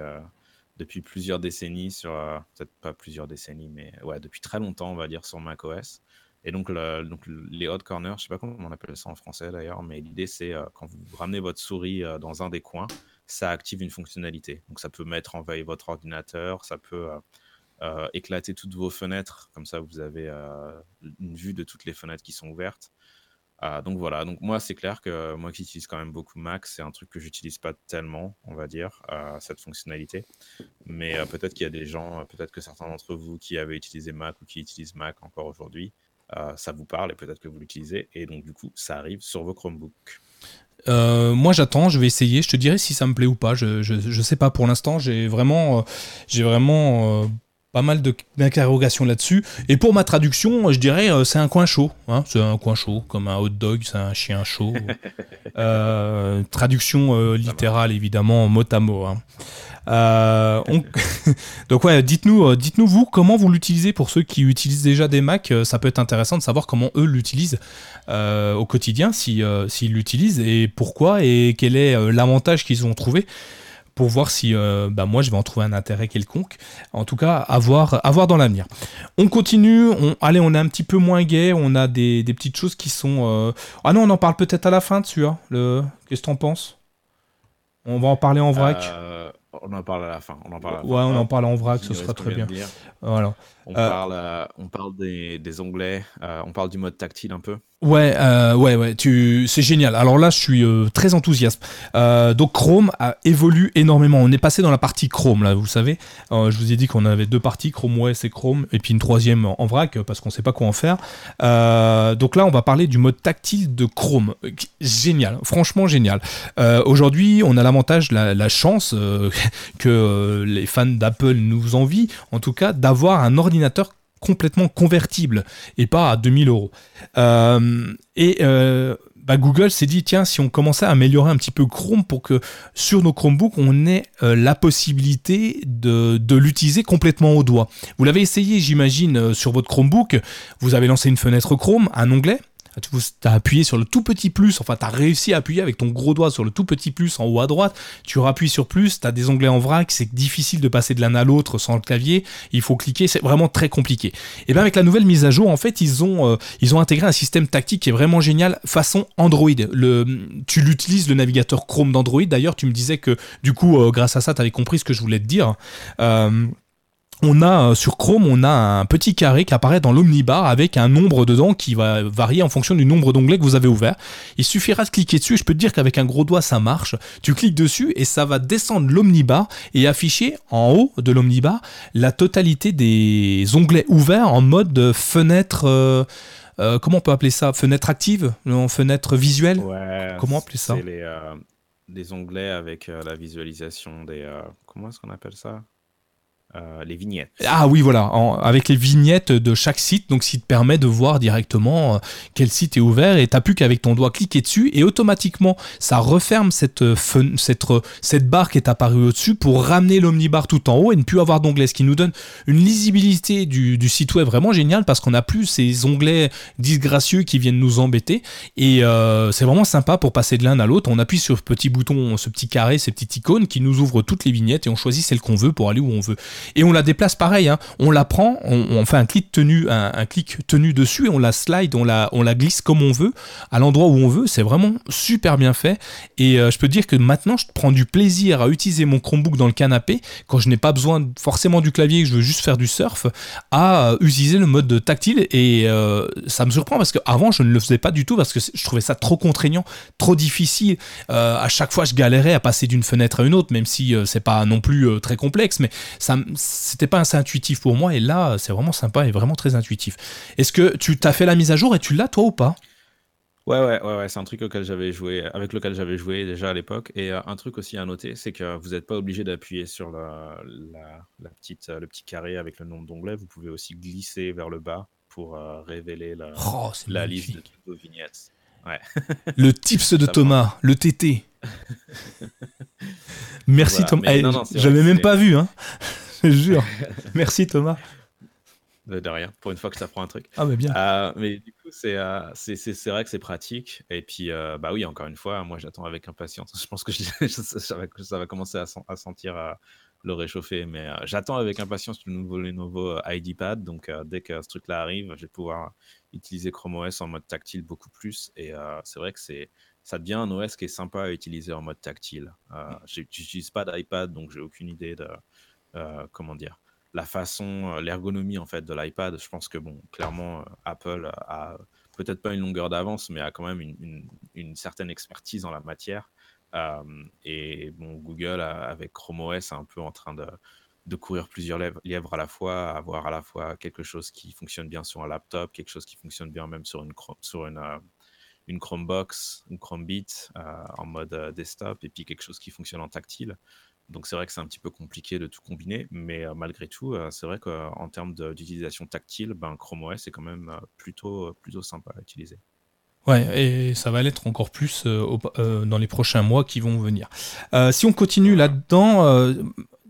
depuis plusieurs décennies sur, euh, peut-être pas plusieurs décennies, mais ouais, depuis très longtemps, on va dire, sur macOS. Et donc, le, donc les hot corners, je sais pas comment on appelle ça en français d'ailleurs, mais l'idée c'est euh, quand vous ramenez votre souris euh, dans un des coins, ça active une fonctionnalité. Donc, ça peut mettre en veille votre ordinateur, ça peut éclater toutes vos fenêtres, comme ça vous avez une vue de toutes les fenêtres qui sont ouvertes. Ah, donc voilà, donc moi c'est clair que moi qui utilise quand même beaucoup Mac, c'est un truc que j'utilise pas tellement, on va dire, euh, cette fonctionnalité. Mais euh, peut-être qu'il y a des gens, euh, peut-être que certains d'entre vous qui avaient utilisé Mac ou qui utilisent Mac encore aujourd'hui, ça vous parle et peut-être que vous l'utilisez. Et donc du coup, ça arrive sur vos Chromebooks. moi j'attends, je vais essayer, je te dirai si ça me plaît ou pas, je, je, je sais pas pour l'instant, j'ai vraiment, j'ai vraiment pas mal d'interrogations là-dessus. Et pour ma traduction, je dirais euh, c'est un coin chaud. Hein. c'est un coin chaud, comme un hot dog, c'est un chien chaud. Euh, traduction euh, littérale, évidemment, mot à mot. Hein. Donc ouais, dites-nous, dites-nous vous comment vous l'utilisez pour ceux qui utilisent déjà des Mac. Ça peut être intéressant de savoir comment eux l'utilisent au quotidien, s'ils l'utilisent et pourquoi et quel est l'avantage qu'ils ont trouvé pour voir si euh, bah, moi je vais en trouver un intérêt quelconque. En tout cas, à voir, dans l'avenir. On continue, on, allez, on est un petit peu moins gay, on a des, petites choses qui sont... Euh, ah non, on en parle peut-être à la fin dessus, hein, le... qu'est-ce que t'en penses? On va en parler en vrac. Euh, on en parle à la fin. On en parle ouais, on en parle en vrac, ce sera très bien. Voilà. On, parle, on parle des, des onglets, on parle du mode tactile un peu. Ouais, euh, ouais, ouais, tu, c'est génial. Alors là, je suis euh, très enthousiaste. Euh, donc Chrome a évolué énormément. On est passé dans la partie Chrome là, vous savez. je vous ai dit qu'on avait deux parties, Chrome OS et Chrome, et puis une troisième en vrac parce qu'on sait pas quoi en faire. donc là, on va parler du mode tactile de Chrome. Génial, franchement génial. Aujourd'hui, on a l'avantage, la, la chance que les fans d'Apple nous envient, en tout cas, d'avoir un ordinateur complètement convertible et pas à 2000 euros. Euh, et euh, bah, Google s'est dit tiens si on commençait à améliorer un petit peu Chrome pour que sur nos Chromebooks on ait euh, la possibilité de, l'utiliser complètement au doigt. Vous l'avez essayé j'imagine sur votre Chromebook, vous avez lancé une fenêtre Chrome, un onglet, tu as appuyé sur le tout petit plus, enfin tu as réussi à appuyer avec ton gros doigt sur le tout petit plus en haut à droite, tu rappuies sur plus, tu as des onglets en vrac, c'est difficile de passer de l'un à l'autre sans le clavier, il faut cliquer, c'est vraiment très compliqué. Et bien avec la nouvelle mise à jour, en fait, ils ont, euh, intégré un système tactique qui est vraiment génial façon Android. Tu l'utilises, le navigateur Chrome d'Android, d'ailleurs tu me disais que du coup, euh, grâce à ça, tu avais compris ce que je voulais te dire. Euh, on a sur Chrome, on a un petit carré qui apparaît dans l'omnibar avec un nombre dedans qui va varier en fonction du nombre d'onglets que vous avez ouverts. Il suffira de cliquer dessus. Je peux te dire qu'avec un gros doigt, ça marche. Tu cliques dessus et ça va descendre l'omnibar et afficher en haut de l'omnibar la totalité des onglets ouverts en mode fenêtre. Euh, euh, comment on peut appeler ça? Fenêtre active? Non, fenêtre visuelle? Ouais, Comment appeler ça? C'est les, euh, des onglets avec la visualisation des. comment est-ce qu'on appelle ça? Euh, les vignettes. Ah oui, voilà, avec les vignettes de chaque site, donc ce qui te permet de voir directement euh, quel site est ouvert et t'as plus qu'avec ton doigt cliquer dessus et automatiquement ça referme cette, euh, cette, cette barre qui est apparue au-dessus pour ramener l'omnibar tout en haut et ne plus avoir d'onglets, ce qui nous donne une lisibilité du, du site web vraiment génial parce qu'on n'a plus ces onglets disgracieux qui viennent nous embêter et c'est vraiment sympa pour passer de l'un à l'autre. On appuie sur ce petit bouton, ce petit carré, ces petites icônes qui nous ouvrent toutes les vignettes et on choisit celle qu'on veut pour aller où on veut et on la déplace pareil. Hein. On la prend, on, fait un clic tenu, un, clic tenu dessus et on la slide, on la, on la glisse comme on veut, à l'endroit où on veut. C'est vraiment super bien fait. Et euh, je peux dire que maintenant, je prends du plaisir à utiliser mon Chromebook dans le canapé quand je n'ai pas besoin forcément du clavier, que je veux juste faire du surf, à euh, utiliser le mode tactile. Et euh, ça me surprend parce qu'avant, je ne le faisais pas du tout parce que je trouvais ça trop contraignant, trop difficile. à chaque fois, je galérais à passer d'une fenêtre à une autre, même si c'est pas non plus très complexe, mais ça, c'était pas assez intuitif pour moi et là c'est vraiment sympa et vraiment très intuitif. Est-ce que tu t'as fait la mise à jour et tu l'as toi ou pas? Ouais, ouais, ouais, ouais c'est un truc auquel j'avais joué, avec lequel j'avais joué déjà à l'époque. Et euh, un truc aussi à noter, c'est que vous n'êtes pas obligé d'appuyer sur la, la, petite, le petit carré avec le nombre d'onglets. Vous pouvez aussi glisser vers le bas pour euh, révéler la, oh, la liste de toutes vos vignettes. Ouais. le tips de Thomas, le TT. Merci Thomas. Eh, j'avais même pas vu, hein. Je jure. Merci Thomas. De rien, pour une fois que ça prend un truc. Ah, mais bien. Euh, mais du coup, euh, c'est c'est vrai que c'est pratique. Et puis, euh, bah oui, encore une fois, moi j'attends avec impatience. Je pense que, ça, va, commencer à, sentir le réchauffer. Mais j'attends avec impatience le nouveau Lenovo ID Pad. Donc, dès que ce truc-là arrive, je vais pouvoir utiliser Chrome OS en mode tactile beaucoup plus. Et c'est vrai que c'est ça devient un OS qui est sympa à utiliser en mode tactile. Euh, J'utilise pas d'iPad, donc j'ai aucune idée de euh, comment dire la façon, euh, l'ergonomie en fait de l'iPad. Je pense que bon, clairement, euh, Apple a peut-être pas une longueur d'avance, mais a quand même une, certaine expertise en la matière. et bon, Google avec Chrome OS est un peu en train de, de courir plusieurs lièvres à la fois, avoir à la fois quelque chose qui fonctionne bien sur un laptop, quelque chose qui fonctionne bien même sur une, sur une, une Chromebox, une Chromebit en mode desktop, et puis quelque chose qui fonctionne en tactile. Donc c'est vrai que c'est un petit peu compliqué de tout combiner, mais euh, malgré tout, euh, c'est vrai qu'en termes d'utilisation tactile, ben, Chrome OS est quand même euh, plutôt, plutôt sympa à utiliser. Ouais, et ça va l'être encore plus dans les prochains mois qui vont venir. si on continue là-dedans,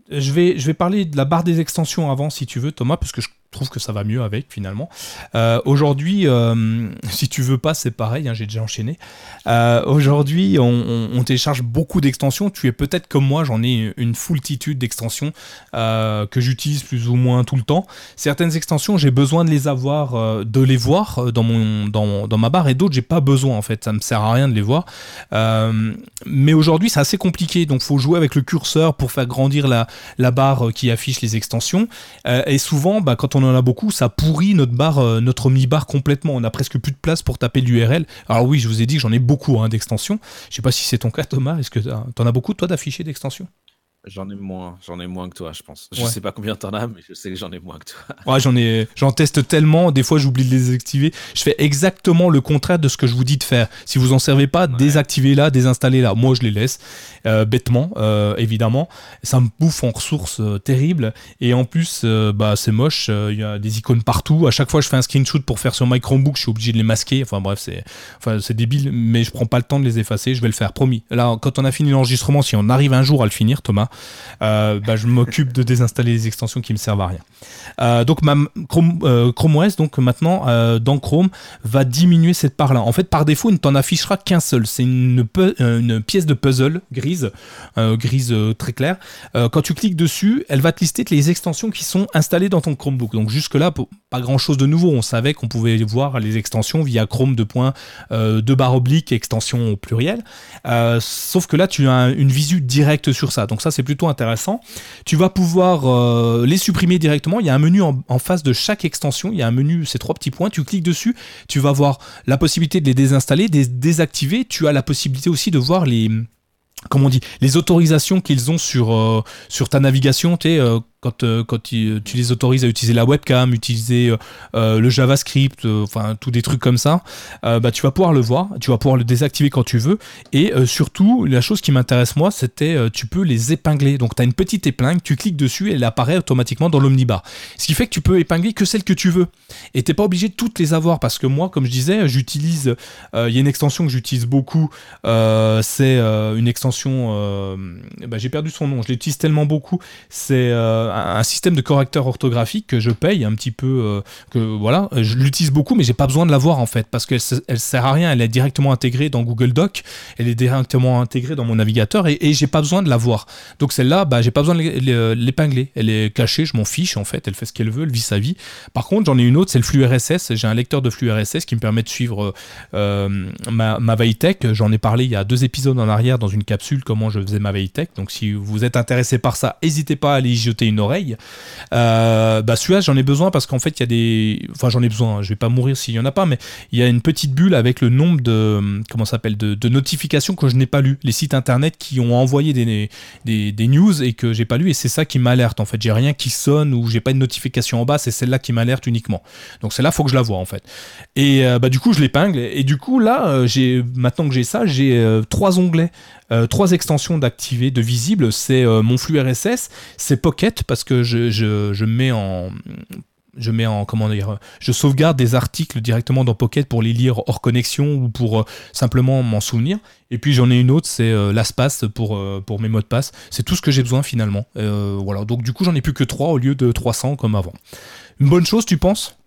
je, vais, je vais parler de la barre des extensions avant, si tu veux, Thomas, parce que je trouve que ça va mieux avec finalement. Euh, aujourd'hui, euh, si tu veux pas, c'est pareil, hein, j'ai déjà enchaîné. Euh, aujourd'hui, on, télécharge beaucoup d'extensions. Tu es peut-être comme moi, j'en ai une foultitude d'extensions que j'utilise plus ou moins tout le temps. Certaines extensions, j'ai besoin de les avoir, de les voir dans, mon, dans, dans ma barre, et d'autres, j'ai pas besoin en fait. Ça me sert à rien de les voir. mais aujourd'hui, c'est assez compliqué, donc faut jouer avec le curseur pour faire grandir la, la barre qui affiche les extensions. et souvent, bah, quand on on en a beaucoup, ça pourrit notre barre, euh, notre mi-barre complètement. On a presque plus de place pour taper l'URL. Alors oui, je vous ai dit que j'en ai beaucoup hein, d'extensions. Je sais pas si c'est ton cas, Thomas. Est-ce que tu en as beaucoup, toi, d'affichés d'extensions? J'en ai moins, j'en ai moins que toi, je pense. Je sais pas combien t'en as, mais je sais que j'en ai moins que toi. Ouais, j'en ai, j'en teste tellement. Des fois, j'oublie de les désactiver. Je fais exactement le contraire de ce que je vous dis de faire. Si vous en servez pas, désactivez-la, désinstallez-la. Moi, je les laisse euh, bêtement, euh, évidemment. Ça me bouffe en ressources euh, terribles. Et en plus, bah, c'est moche. Il y a des icônes partout. À chaque fois, je fais un screenshot pour faire sur my Chromebook. Je suis obligé de les masquer. Enfin bref, c'est, enfin, c'est débile, mais je prends pas le temps de les effacer. Je vais le faire, promis. Là, quand on a fini l'enregistrement, si on arrive un jour à le finir, Thomas. Euh, bah, je m'occupe de désinstaller les extensions qui me servent à rien. Euh, donc Chrome, euh, OS, donc maintenant dans Chrome, va diminuer cette part-là. En fait, par défaut, il ne t'en affichera qu'un seul. C'est une, pièce de puzzle grise, grise très claire. quand tu cliques dessus, elle va te lister les extensions qui sont installées dans ton Chromebook. Donc jusque-là, pas grand-chose de nouveau. On savait qu'on pouvait voir les extensions via Chrome de points, de barre oblique, extension au pluriel. sauf que là, tu as une visu directe sur ça. Donc ça, c'est plutôt intéressant. Tu vas pouvoir euh, les supprimer directement. Il y a un menu en, face de chaque extension. Il y a un menu, ces trois petits points. Tu cliques dessus, tu vas voir la possibilité de les désinstaller, de les désactiver. Tu as la possibilité aussi de voir les comment on dit, les autorisations qu'ils ont sur, euh, sur ta navigation, tu quand, euh, quand tu, les autorises à utiliser la webcam, utiliser euh, euh, le JavaScript, enfin tous des trucs comme ça, bah, tu vas pouvoir le voir, tu vas pouvoir le désactiver quand tu veux. Et surtout, la chose qui m'intéresse moi, c'était tu peux les épingler. Donc tu as une petite épingle, tu cliques dessus et elle apparaît automatiquement dans l'omnibar. Ce qui fait que tu peux épingler que celles que tu veux. Et t'es pas obligé de toutes les avoir parce que moi, comme je disais, j'utilise, il y a une extension que j'utilise beaucoup, c'est une extension, bah, j'ai perdu son nom, je l'utilise tellement beaucoup, c'est un, système de correcteur orthographique que je paye un petit peu, euh, que voilà, je l'utilise beaucoup, mais j'ai pas besoin de l'avoir en fait, parce qu'elle elle sert à rien, elle est directement intégrée dans Google Doc, elle est directement intégrée dans mon navigateur et, et j'ai pas besoin de l'avoir. Donc celle-là, bah, j'ai pas besoin de l'épingler, elle est cachée, je m'en fiche en fait, elle fait ce qu'elle veut, elle vit sa vie. Par contre, j'en ai une autre, c'est le flux RSS, j'ai un lecteur de flux RSS qui me permet de suivre euh, ma, ma veille j'en ai parlé il y a deux épisodes en arrière dans une capsule comment je faisais ma veille donc si vous êtes intéressé par ça, n'hésitez pas à aller y jeter une oreille. Euh, bah celui-là, j'en ai besoin parce qu'en fait, il y a des. Enfin, j'en ai besoin, hein. je vais pas mourir s'il y en a pas, mais il y a une petite bulle avec le nombre de. Comment s'appelle de, notifications que je n'ai pas lues. Les sites internet qui ont envoyé des, des, news et que j'ai pas lu, et c'est ça qui m'alerte en fait. J'ai rien qui sonne ou j'ai pas de notification en bas, c'est celle-là qui m'alerte uniquement. Donc celle-là, faut que je la vois en fait. Et euh, bah, du coup, je l'épingle. Et du coup, là, euh, j'ai maintenant que j'ai ça, j'ai trois onglets. Euh, trois extensions d'activer, de visible, c'est euh, mon flux RSS, c'est Pocket parce que je, je, mets en je mets en comment dire je sauvegarde des articles directement dans Pocket pour les lire hors connexion ou pour euh, simplement m'en souvenir. Et puis j'en ai une autre c'est euh, LastPass pour pour mes mots de passe. C'est tout ce que j'ai besoin finalement. Voilà. Donc du coup j'en ai plus que trois au lieu de 300 comme avant. Une bonne chose tu penses?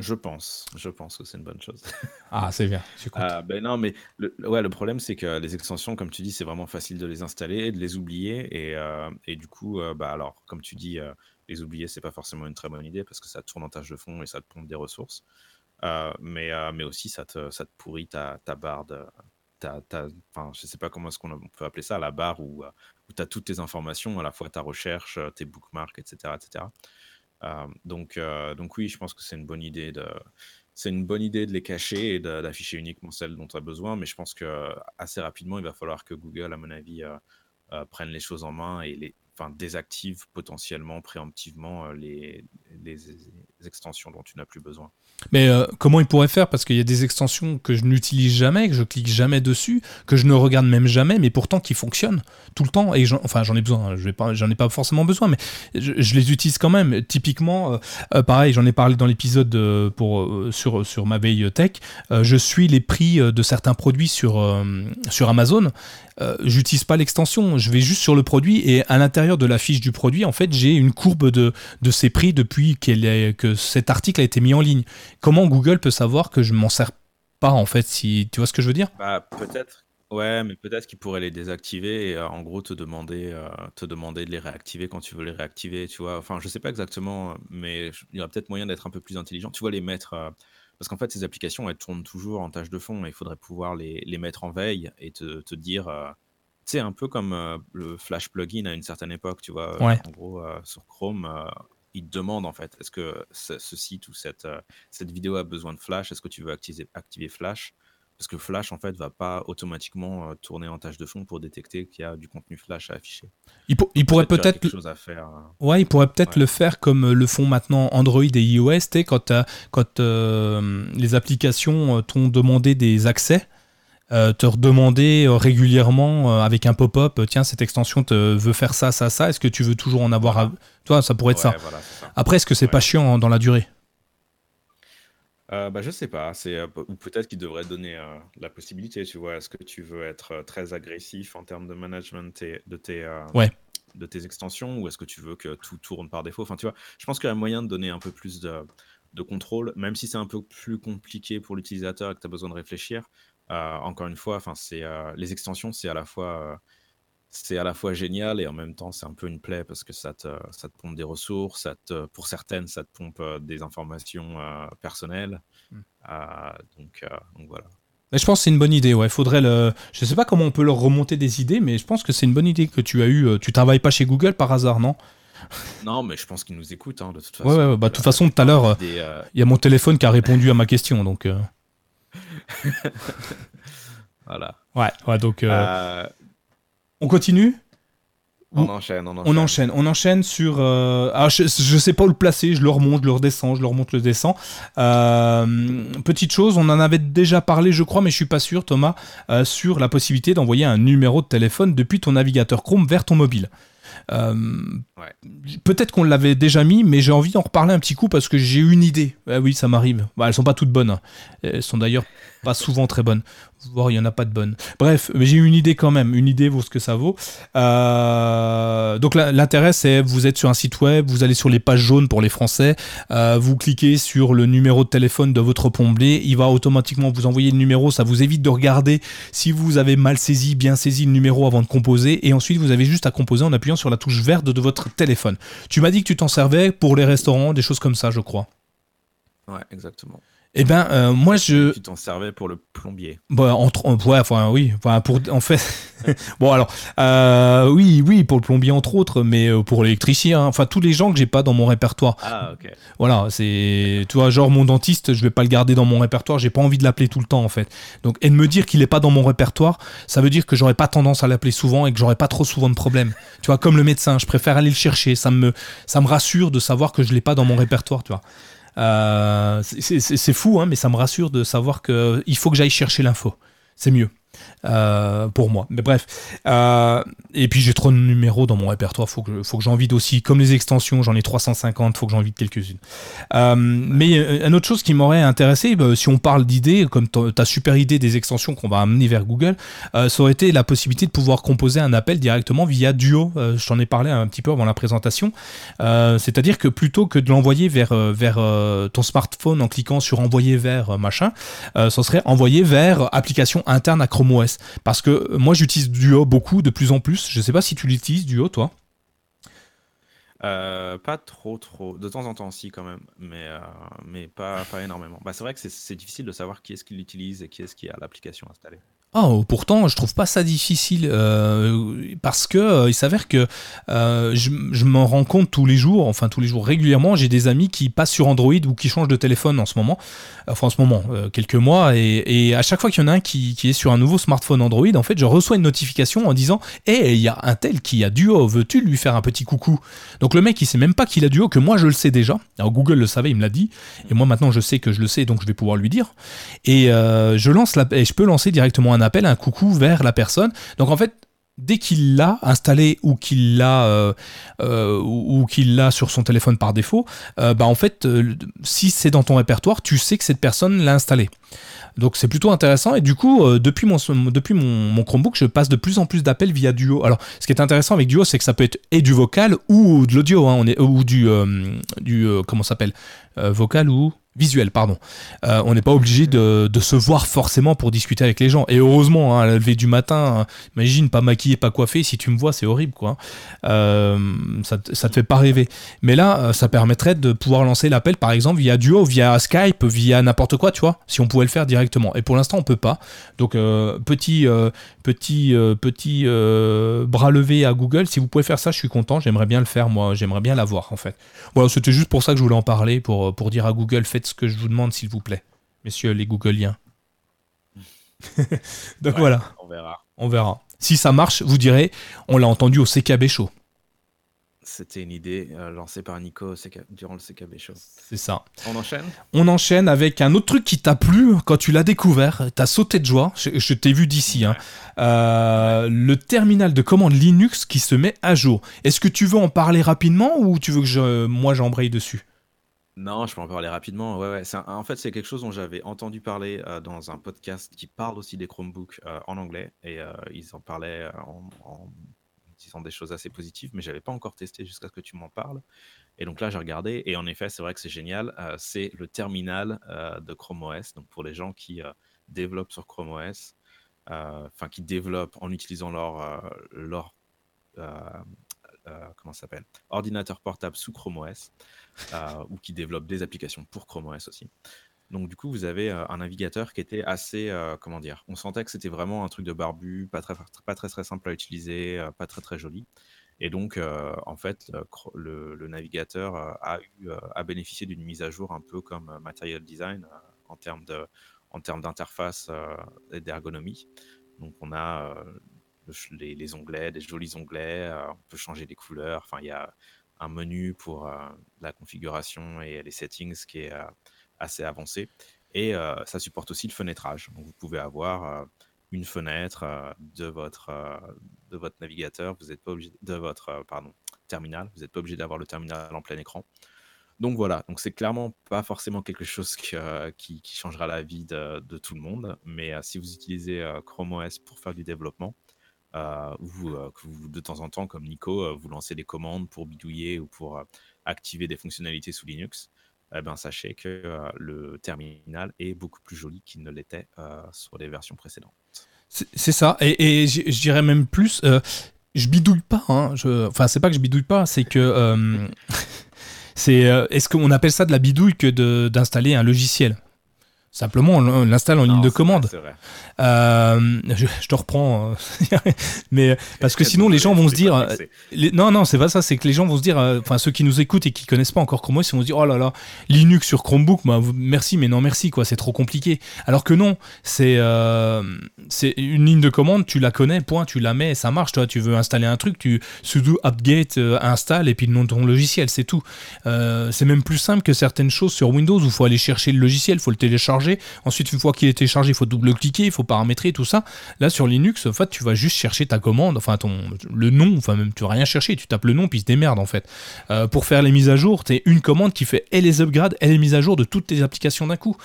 Je pense, je pense que c'est une bonne chose. Ah, c'est bien. Ah, ben non, mais le, ouais, le problème, c'est que les extensions, comme tu dis, c'est vraiment facile de les installer, de les oublier. Et, euh, et du coup, euh, bah alors, comme tu dis, euh, les oublier, c'est pas forcément une très bonne idée parce que ça tourne en tâche de fond et ça te pompe des ressources. mais, mais aussi, ça te, ça te pourrit ta, ta barre de. Ta, ta, enfin, je sais pas comment est-ce qu'on peut appeler ça, la barre où, où tu as toutes tes informations, à la fois ta recherche, tes bookmarks, etc. etc. Euh, donc, euh, donc oui, je pense que c'est une bonne idée de les cacher et d'afficher uniquement celles dont tu as besoin, mais je pense que assez rapidement, il va falloir que Google, à mon avis, euh, prenne les choses en main et les, désactive potentiellement, préemptivement les, les, extensions dont tu n'as plus besoin. Mais euh, comment il pourrait faire? Parce qu'il y a des extensions que je n'utilise jamais, que je clique jamais dessus, que je ne regarde même jamais, mais pourtant qui fonctionnent tout le temps. Et enfin, j'en ai besoin. Hein, je j'en ai pas forcément besoin, mais je, les utilise quand même. Typiquement, euh, euh, pareil, j'en ai parlé dans l'épisode pour sur sur ma veille tech. je suis les prix de certains produits sur sur Amazon. J'utilise pas l'extension. Je vais juste sur le produit et à l'intérieur de la fiche du produit, en fait, j'ai une courbe de de ces prix depuis que cet article a été mis en ligne. Comment Google peut savoir que je m'en sers pas en fait si tu vois ce que je veux dire? Bah peut-être. Ouais, mais peut-être qu'il pourrait les désactiver et euh, en gros te demander, euh, te demander de les réactiver quand tu veux les réactiver, tu vois. Enfin, je sais pas exactement, mais il y aurait peut-être moyen d'être un peu plus intelligent. Tu vois, les mettre, euh, parce qu'en fait, ces applications, elles tournent toujours en tâche de fond et il faudrait pouvoir les, les mettre en veille et te, te dire, tu sais, un peu comme le Flash plugin à une certaine époque, tu vois. En gros, sur Chrome, il te demande en fait, est-ce que ce, site ou cette, euh, cette vidéo a besoin de Flash? Est-ce que tu veux activer, activer Flash? Parce que Flash en fait va pas automatiquement euh, tourner en tâche de fond pour détecter qu'il y a du contenu Flash à afficher. Il, il pourrait peut-être faire. Euh, ouais, il pourrait peut-être le faire comme le font maintenant Android et iOS, quand, quand les applications t'ont demandé des accès. Te redemander régulièrement avec un pop-up, tiens, cette extension te veut faire ça, ça, ça, est-ce que tu veux toujours en avoir toi, ça pourrait être ça. Après, est-ce que c'est pas chiant dans la durée? Euh, bah, je sais pas, c'est euh, ou peut-être qu'il devrait donner euh, la possibilité, tu vois. Est-ce que tu veux être euh, très agressif en termes de management de tes de tes extensions ou est-ce que tu veux que tout tourne par défaut? Enfin, tu vois, je pense qu'il y a moyen de donner un peu plus de, de contrôle, même si c'est un peu plus compliqué pour l'utilisateur et que tu as besoin de réfléchir. Encore une fois, enfin, c'est les extensions, c'est à la fois c'est à la fois génial et en même temps c'est un peu une plaie parce que ça te, ça te pompe des ressources, ça te, pour certaines ça te pompe euh, des informations euh, personnelles. Euh, donc, donc, voilà. Mais je pense que c'est une bonne idée. Ouais, faudrait le. Je sais pas comment on peut leur remonter des idées, mais je pense que c'est une bonne idée que tu as eu. Tu travailles pas chez Google par hasard, non? Non, mais je pense qu'ils nous écoutent hein, de toute façon. Ouais, ouais, bah, de toute façon, tout à l'heure, il y a mon téléphone qui a répondu à ma question, donc. voilà. Ouais, ouais, donc. On continue on enchaîne, on enchaîne. On enchaîne, on enchaîne sur. Euh, ah, je, je, sais pas où le placer, je le remonte, je le redescends, je le remonte, le descends. Euh, petite chose, on en avait déjà parlé, je crois, mais je suis pas sûr, Thomas, euh, sur la possibilité d'envoyer un numéro de téléphone depuis ton navigateur Chrome vers ton mobile. Peut-être qu'on l'avait déjà mis, mais j'ai envie d'en reparler un petit coup parce que j'ai une idée. Ah oui, ça m'arrive. Bah, elles sont pas toutes bonnes. Hein. Elles sont d'ailleurs pas souvent très bonnes voir il n'y en a pas de bonnes. Bref, j'ai une idée quand même. Une idée vaut ce que ça vaut. Euh, donc l'intérêt, c'est vous êtes sur un site web, vous allez sur les pages jaunes pour les Français, euh, vous cliquez sur le numéro de téléphone de votre plombier, il va automatiquement vous envoyer le numéro, ça vous évite de regarder si vous avez mal saisi, bien saisi le numéro avant de composer, et ensuite vous avez juste à composer en appuyant sur la touche verte de votre téléphone. Tu m'as dit que tu t'en servais pour les restaurants, des choses comme ça, je crois. Ouais, exactement. Eh ben, euh, moi, je. Tu t'en servais pour le plombier. Bah, entre, ouais, enfin, oui. Enfin, pour, en fait. bon, alors, euh, oui, oui, pour le plombier, entre autres, mais euh, pour l'électricien, hein. enfin, tous les gens que j'ai pas dans mon répertoire. Ah, ok. Voilà, c'est. Tu vois, genre, mon dentiste, je vais pas le garder dans mon répertoire, j'ai pas envie de l'appeler tout le temps, en fait. Donc, et de me dire qu'il est pas dans mon répertoire, ça veut dire que j'aurais pas tendance à l'appeler souvent et que j'aurais pas trop souvent de problèmes. Tu vois, comme le médecin, je préfère aller le chercher. Ça me, ça me rassure de savoir que je l'ai pas dans mon répertoire, tu vois. Euh, c'est fou, hein, mais ça me rassure de savoir qu'il faut que j'aille chercher l'info. C'est mieux. Euh, pour moi. Mais bref. Euh, et puis j'ai trop de numéros dans mon répertoire, faut que, faut que j'en vide aussi. Comme les extensions, j'en ai 350, faut que j'en vide quelques-unes. Euh, mais une autre chose qui m'aurait intéressé, bah, si on parle d'idées, comme ta super idée des extensions qu'on va amener vers Google, ça aurait été la possibilité de pouvoir composer un appel directement via Duo. je t'en ai parlé un petit peu avant la présentation. C'est-à-dire que plutôt que de l'envoyer vers, vers ton smartphone en cliquant sur envoyer vers machin, ça serait envoyer vers application interne à Chrome Parce que moi, j'utilise Duo beaucoup, de plus en plus. Je sais pas si tu l'utilises, Duo, toi. Euh, pas trop, trop. De temps en temps, si, quand même, mais, euh, mais pas, pas énormément. Bah, c'est vrai que c'est difficile de savoir qui est-ce qui l'utilise et qui est-ce qui a l'application installée. Oh, pourtant, je trouve pas ça difficile euh, parce que euh, il s'avère que euh, je, je m'en rends compte tous les jours, enfin tous les jours régulièrement. J'ai des amis qui passent sur Android ou qui changent de téléphone en ce moment, enfin en ce moment, quelques mois, et, à chaque fois qu'il y en a un qui, qui, est sur un nouveau smartphone Android, en fait, je reçois une notification en disant "Eh, il y a un tel qui a Duo, veux-tu lui faire un petit coucou? Donc le mec, il sait même pas qu'il a Duo, que moi je le sais déjà. Alors Google le savait, il me l'a dit, et moi maintenant je sais que je le sais, donc je vais pouvoir lui dire. Et je lance la, et je peux lancer directement un appel, un coucou vers la personne. Donc en fait, dès qu'il l'a installé ou qu'il l'a euh, euh, ou, qu'il l'a sur son téléphone par défaut, euh, bah en fait, si c'est dans ton répertoire, tu sais que cette personne l'a installé. Donc c'est plutôt intéressant et du coup depuis mon depuis mon, Chromebook je passe de plus en plus d'appels via Duo. Alors ce qui est intéressant avec Duo c'est que ça peut être et du vocal ou de l'audio hein, on est ou du du comment s'appelle vocal ou visuel, pardon. Euh, on n'est pas obligé de, se voir forcément pour discuter avec les gens. Et heureusement, hein, à la levée du matin, hein, imagine pas maquillé, pas coiffé, si tu me vois, c'est horrible, quoi. Euh, ça, ça te fait pas rêver. Mais là, euh, ça permettrait de pouvoir lancer l'appel, par exemple, via Duo, via Skype, via n'importe quoi, tu vois, si on pouvait le faire directement. Et pour l'instant, on peut pas. Donc, petit, petit, petit bras levé à Google, si vous pouvez faire ça, je suis content. J'aimerais bien le faire, moi. J'aimerais bien l'avoir, en fait. Voilà, c'était juste pour ça que je voulais en parler, pour, pour dire à Google, faites ce que je vous demande, s'il vous plaît, messieurs les Googleiens. Donc voilà. On verra. On verra. Si ça marche, vous direz, on l'a entendu au CKB Show. C'était une idée euh, lancée par Nico durant le CKB Show. C'est ça. On enchaîne? On enchaîne avec un autre truc qui t'a plu quand tu l'as découvert. T'as sauté de joie. Je, t'ai vu d'ici. Hein. Euh, le terminal de commande Linux qui se met à jour. Est-ce que tu veux en parler rapidement ou tu veux que je, moi j'embraye dessus? Non, je peux en parler rapidement. Ouais, ouais. en fait, c'est quelque chose dont j'avais entendu parler euh, dans un podcast qui parle aussi des Chromebooks euh, en anglais. Et euh, ils en parlaient en, disant des choses assez positives, mais j'avais pas encore testé jusqu'à ce que tu m'en parles. Et donc là, j'ai regardé. Et en effet, c'est vrai que c'est génial. c'est le terminal de Chrome OS. Donc pour les gens qui développent sur Chrome OS, enfin qui développent en utilisant leur, leur comment s'appelle ordinateur portable sous Chrome OS. Euh, ou qui développent des applications pour Chrome OS aussi. Donc du coup, vous avez un navigateur qui était assez, comment dire, on sentait que c'était vraiment un truc de barbu, pas très, pas très très simple à utiliser, pas très très joli. Et donc, en fait, le, navigateur a eu a bénéficié d'une mise à jour un peu comme Material Design en termes de, en termes d'interface et d'ergonomie. Donc, on a les, onglets, des jolis onglets, on peut changer les couleurs. Enfin, il y a un menu pour la configuration et les settings qui est assez avancé. Et ça supporte aussi le fenêtrage. Donc, vous pouvez avoir une fenêtre de, votre, de votre navigateur, vous n'êtes pas obligé de votre pardon, terminal, vous n'êtes pas obligé d'avoir le terminal en plein écran. Donc voilà, donc c'est clairement pas forcément quelque chose qui, qui, changera la vie de, tout le monde, mais si vous utilisez Chrome OS pour faire du développement, vous, que vous, de temps en temps, comme Nico, vous lancez des commandes pour bidouiller ou pour activer des fonctionnalités sous Linux, eh ben, sachez que le terminal est beaucoup plus joli qu'il ne l'était sur les versions précédentes. C'est ça, et, je, dirais même plus, je bidouille pas, hein, enfin c'est pas que je bidouille pas, c'est que... c'est Est-ce qu'on appelle ça de la bidouille que d'installer un logiciel? Simplement, on l'installe en ligne de commande. Euh, je, te reprends, euh, mais parce que sinon les gens vont se dire, euh, non non c'est pas ça, c'est que les gens vont se dire, enfin ceux qui nous écoutent et qui connaissent pas encore Chrome OS, ils vont se dire oh là là Linux sur Chromebook, bah, merci mais non merci quoi, c'est trop compliqué. Alors que non, c'est c'est une ligne de commande, tu la connais, point, tu la mets, ça marche. Toi, tu veux installer un truc, tu sudo update installe et puis le nom de ton logiciel, c'est tout. c'est même plus simple que certaines choses sur Windows où il faut aller chercher le logiciel, il faut le télécharger. Ensuite, une fois qu'il est téléchargé, il faut double-cliquer, il faut paramétrer tout ça. Là, sur Linux, en fait, tu vas juste chercher ta commande, enfin ton, le nom, enfin même tu vas rien chercher, tu tapes le nom puis se démerde en fait. Euh, pour faire les mises à jour, tu une commande qui fait et les upgrades et les mises à jour de toutes tes applications d'un coup.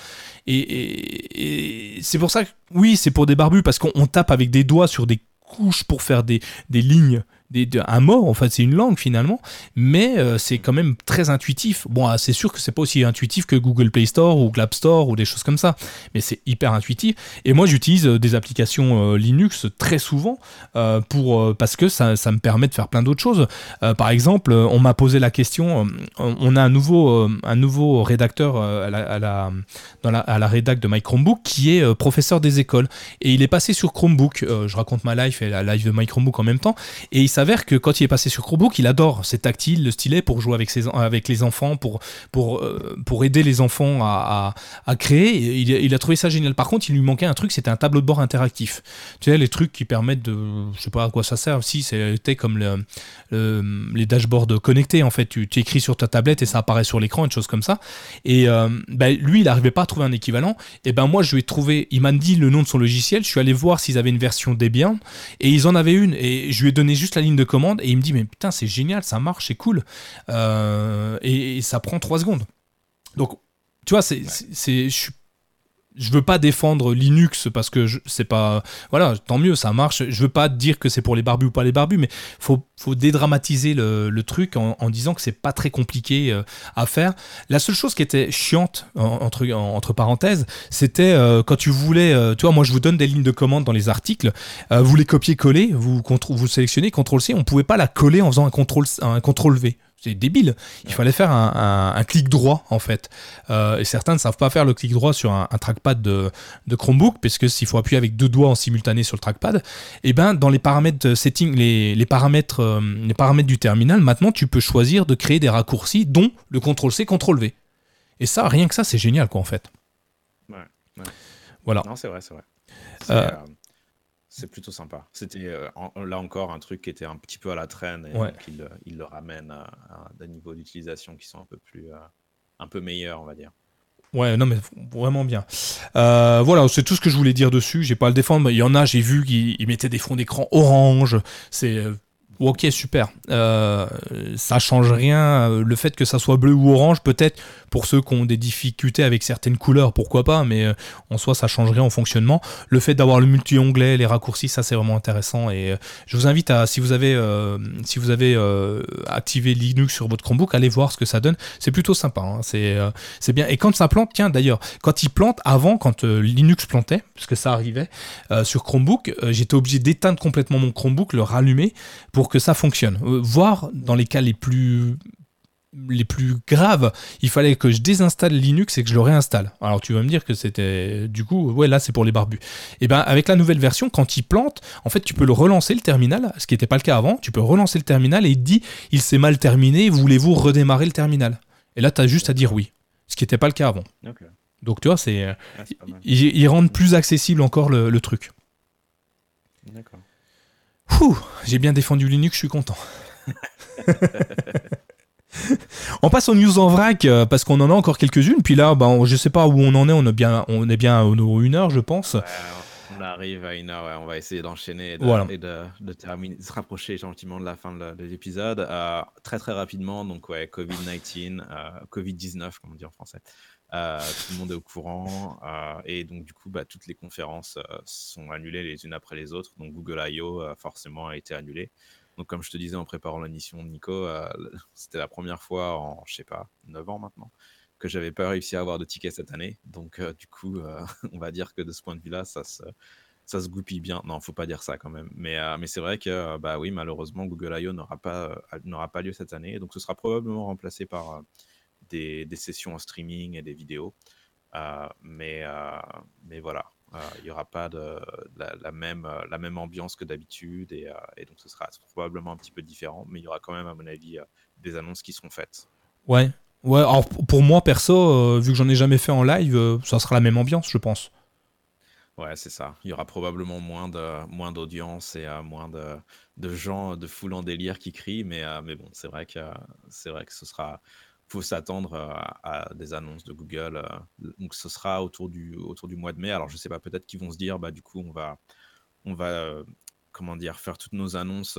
Et, c'est pour ça que, oui, c'est pour des barbus parce qu'on tape avec des doigts sur des couches pour faire des lignes un mot, en fait, c'est une langue finalement, mais euh, c'est quand même très intuitif. Bon, ah, c'est sûr que c'est pas aussi intuitif que Google Play Store ou App Store ou des choses comme ça, mais c'est hyper intuitif. Et moi, j'utilise euh, des applications euh, Linux très souvent pour parce que ça, ça, me permet de faire plein d'autres choses. par exemple, on m'a posé la question, on a un nouveau, un nouveau rédacteur à la, à la, à la rédac de My Chromebook qui est professeur des écoles et il est passé sur Chromebook. je raconte ma life et la live de My Chromebook en même temps et il s'avère que quand il est passé sur Chromebook, il adore. C'est tactile, le stylet pour jouer avec, ses, avec les enfants, pour, pour, euh, pour aider les enfants à, à, créer. Il, a trouvé ça génial. Par contre, il lui manquait un truc, c'était un tableau de bord interactif. Tu sais, les trucs qui permettent de. Je sais pas à quoi ça sert. Si, c'était comme le, les dashboards connectés. En fait, tu, tu, écris sur ta tablette et ça apparaît sur l'écran, une chose comme ça. Et euh, ben, lui, il n'arrivait pas à trouver un équivalent. Et ben moi, je lui ai trouvé. Il m'a dit le nom de son logiciel. Je suis allé voir s'ils avaient une version Debian. Et ils en avaient une. Et je lui ai donné juste la ligne de commande et il me dit mais putain c'est génial, ça marche, c'est cool. Euh, et, ça prend 3 secondes. Donc tu vois, c'est, c'est, je suis je veux pas défendre Linux parce que c'est pas voilà tant mieux ça marche. Je veux pas dire que c'est pour les barbus ou pas les barbus mais faut faut dédramatiser le, truc en, disant que c'est pas très compliqué euh, à faire. La seule chose qui était chiante entre entre parenthèses c'était euh, quand tu voulais euh, tu vois moi je vous donne des lignes de commande dans les articles. Vous les copiez coller vous vous sélectionnez CTRL C on pouvait pas la coller en faisant un contrôle un contrôle V c'est débile. Il fallait faire un, clic droit en fait. Euh, et certains ne savent pas faire le clic droit sur un, trackpad de, Chromebook, puisque s'il faut appuyer avec deux doigts en simultané sur le trackpad, et eh ben dans les paramètres setting, les, paramètres, euh, les paramètres du terminal, maintenant tu peux choisir de créer des raccourcis, dont le CTRL C, CTRL V. Et ça, rien que ça, c'est génial quoi en fait. Ouais. Voilà. Non, c'est vrai, c'est vrai. Euh, c'est plutôt sympa. C'était euh, là encore un truc qui était un petit peu à la traîne et qu'il il le ramène à, des niveaux d'utilisation qui sont un peu plus, euh, un peu meilleurs, on va dire. Ouais, non, mais vraiment bien. Euh, voilà, c'est tout ce que je voulais dire dessus. J'ai pas à le défendre. Il y en a, j'ai vu qu'ils mettaient des fonds d'écran orange. C'est Ok, super. Euh, ça change rien. Le fait que ça soit bleu ou orange, peut-être pour ceux qui ont des difficultés avec certaines couleurs, pourquoi pas, mais euh, en soi, ça change rien en fonctionnement. Le fait d'avoir le multi-onglet, les raccourcis, ça c'est vraiment intéressant. Et euh, je vous invite à, si vous avez, euh, activé Linux sur votre Chromebook, allez voir ce que ça donne. C'est plutôt sympa. Hein. C'est, c'est bien. Et quand ça plante, tiens d'ailleurs, quand il plante, avant, quand Linux plantait, parce que ça arrivait sur Chromebook, j'étais obligé d'éteindre complètement mon Chromebook, le rallumer pour que ça fonctionne. Euh, voire dans les cas les plus les plus graves, il fallait que je désinstalle Linux et que je le réinstalle. Alors tu vas me dire que c'était du coup, ouais là c'est pour les barbus. Et eh ben avec la nouvelle version, quand il plante, en fait tu peux le relancer le terminal, ce qui n'était pas le cas avant. Tu peux relancer le terminal et il dit il s'est mal terminé, voulez-vous redémarrer le terminal? Et là tu as juste à dire oui, ce qui n'était pas le cas avant. Donc tu vois, c'est ils, rendent plus accessible encore le, le truc. J'ai bien défendu Linux, je suis content. on passe aux news en vrac euh, parce qu'on en a encore quelques-unes. Puis là, ben, je sais pas où on en est. On est bien, on est bien à une heure, je pense. on arrive à une heure. on va essayer d'enchaîner et, de, terminer, se rapprocher gentiment de la fin de l'épisode. Euh, très très rapidement. Donc ouais, Covid-19, euh, Covid-19, comme on dit en français. Tout le monde est au courant et donc du coup bah, toutes les conférences sont annulées les unes après les autres donc Google I.O. forcément a été annulé donc, comme je te disais en préparant l'émission, Nico, euh, c'était la première fois en, je sais pas, 9 ans maintenant, que j'avais pas réussi à avoir de tickets cette année. Donc, euh, du coup, euh, on va dire que de ce point de vue-là, ça se, ça se goupille bien. Non, faut pas dire ça quand même. Mais, mais c'est vrai que, bah oui, malheureusement, Google I.O. n'aura pas, n'aura pas lieu cette année. Donc, ce sera probablement remplacé par des, des, sessions en streaming et des vidéos. mais, mais voilà, euh, il n'y aura pas de, la, même, euh, la même ambiance que d'habitude et, euh, et, donc ce sera probablement un petit peu différent, mais il y aura quand même, à mon avis, des annonces qui seront faites. Ouais, ouais. Alors pour moi perso, vu que j'en ai jamais fait en live, ça sera la même ambiance, je pense. Ouais, c'est ça. Il y aura probablement moins de moins d'audience et moins de, de, gens de foule en délire qui crient, mais, mais bon, c'est vrai que c'est vrai que ce sera faut s'attendre euh, à, des annonces de Google. Euh, donc ce sera autour du, autour du mois de mai. Alors je sais pas, peut-être qu'ils vont se dire, bah du coup on va, on va euh, comment dire, faire toutes nos annonces,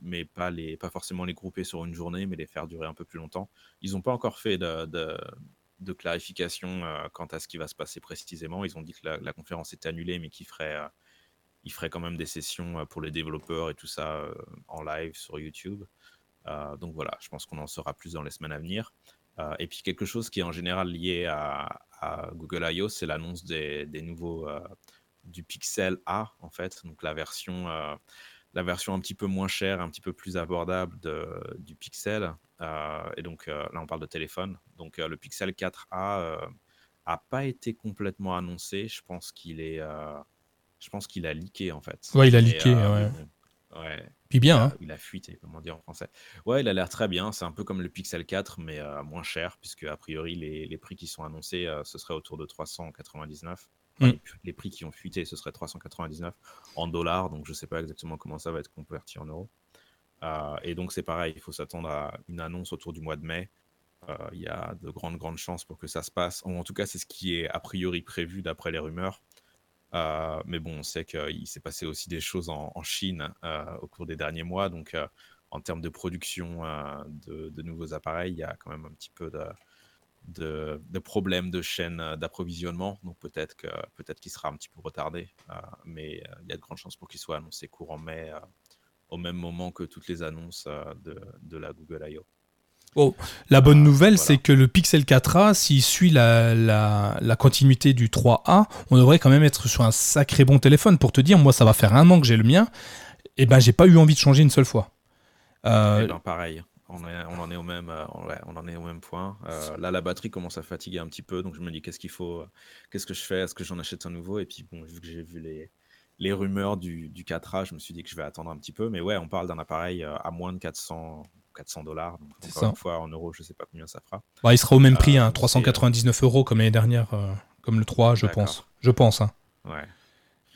mais pas, les, pas forcément les grouper sur une journée, mais les faire durer un peu plus longtemps. Ils n'ont pas encore fait de, de, clarification quant à ce qui va se passer précisément. Ils ont dit que la, conférence était annulée, mais qu'ils feraient, ils feraient quand même des sessions pour les développeurs et tout ça en live sur YouTube. Euh, donc voilà, je pense qu'on en saura plus dans les semaines à venir. Euh, et puis quelque chose qui est en général lié à, Google I.O., c'est l'annonce des, nouveaux euh, du Pixel A en fait, donc la version la version un petit peu moins chère, un petit peu plus abordable de, du Pixel. et donc là, on parle de téléphone. Donc le Pixel 4A a pas été complètement annoncé. Je pense qu'il est, je pense qu'il a leaké en fait. Ouais, il a leaké. ouais. Ouais. Puis bien. Il a, hein. il a fuité, comment dire en français. Ouais, il a l'air très bien. C'est un peu comme le Pixel 4, mais euh, moins cher, puisque a priori, les, les prix qui sont annoncés, euh, ce serait autour de 399. Mm. les, prix qui ont fuité, ce serait 399 en dollars. Donc, je ne sais pas exactement comment ça va être converti en euros. Euh, et donc, c'est pareil, il faut s'attendre à une annonce autour du mois de mai. Il y a de grandes, grandes chances pour que ça se passe. en tout cas, c'est ce qui est a priori prévu d'après les rumeurs. Euh, mais bon, on sait qu'il s'est passé aussi des choses en, Chine euh, au cours des derniers mois. Donc, euh, en termes de production de, nouveaux appareils, il y a quand même un petit peu de, problèmes de chaîne d'approvisionnement. Donc, peut-être qu'il sera un petit peu retardé. mais il y a de grandes chances pour qu'il soit annoncé courant mai, au même moment que toutes les annonces de, de la Google I.O. Oh, la bonne nouvelle, c'est que le Pixel 4a, s'il suit la, la, continuité du 3A, on devrait quand même être sur un sacré bon téléphone. Pour te dire, moi, ça va faire un an que j'ai le mien, et ben, j'ai pas eu envie de changer une seule fois. Euh... Eh ben, pareil. On, on, en est au même, euh, on en est au même point. Euh, là, la batterie commence à fatiguer un petit peu, donc je me dis qu'est-ce qu'il faut, qu'est-ce que je fais, est-ce que j'en achète un nouveau? Et puis bon, vu que j'ai vu les, les rumeurs du, du 4A, je me suis dit que je vais attendre un petit peu. Mais ouais, on parle d'un appareil euh, à moins de 400, 400 dollars. encore une fois, en euros, je sais pas combien ça fera. Bah, il sera au même prix, hein, 399 euh, euros comme l'année dernière, euh, comme le 3, je pense. Je pense. Hein. Ouais.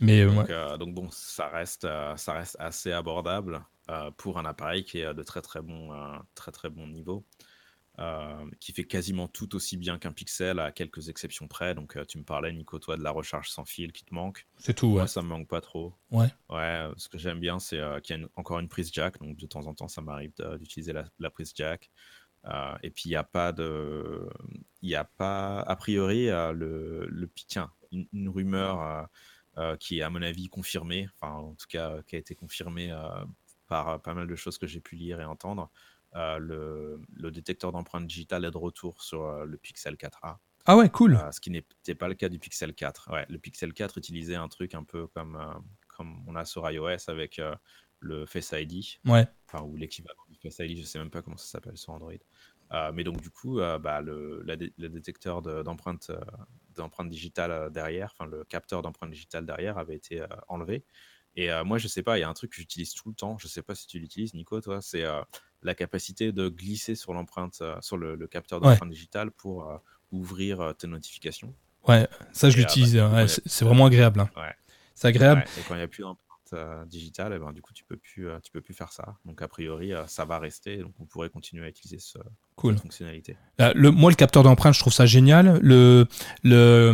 Mais, euh, donc, donc, bon, ça reste, ça reste assez abordable pour un appareil qui est de très très bon, très très bon niveau. Euh, qui fait quasiment tout aussi bien qu'un pixel à quelques exceptions près. Donc euh, tu me parlais, Nico, toi, de la recharge sans fil qui te manque. C'est tout, ouais. ça me manque pas trop. Ouais. Ouais, ce que j'aime bien, c'est euh, qu'il y a encore une prise jack. Donc de temps en temps, ça m'arrive d'utiliser la, prise jack. et puis il n'y a pas de. Il n'y a pas. A priori, le, le tiens, une, une rumeur qui est, à mon avis, confirmée, enfin, en tout cas, qui a été confirmée par pas mal de choses que j'ai pu lire et entendre. Euh, le, détecteur d'empreintes digitales est de retour sur euh, le Pixel 4a. Ah ouais, cool. Euh, ce qui n'était pas le cas du Pixel 4. Ouais, le Pixel 4 utilisait un truc un peu comme, comme on a sur iOS avec le Face ID. Ouais. Enfin, ou l'équivalent du Face ID, je sais même pas comment ça s'appelle sur Android. mais donc du coup, bah, le, le, détecteur d'empreinte d'empreinte digitale derrière, enfin le capteur d'empreinte digitale derrière avait été enlevé. Et moi, je sais pas, il y a un truc que j'utilise tout le temps. Je sais pas si tu l'utilises, Nico, toi. C'est la capacité de glisser sur l'empreinte, sur le, capteur d'empreinte digitale pour ouvrir tes notifications. Ouais, ça je l'utilise. Bah, c'est vraiment agréable. Hein. C'est agréable. et quand il n'y a plus euh, digital, et eh ben, du coup, tu peux plus, euh, tu peux plus faire ça. Donc, a priori, euh, ça va rester. Donc, on pourrait continuer à utiliser ce, cool. fonctionnalité. le, moi, le capteur d'empreinte, je trouve ça génial. Le, le,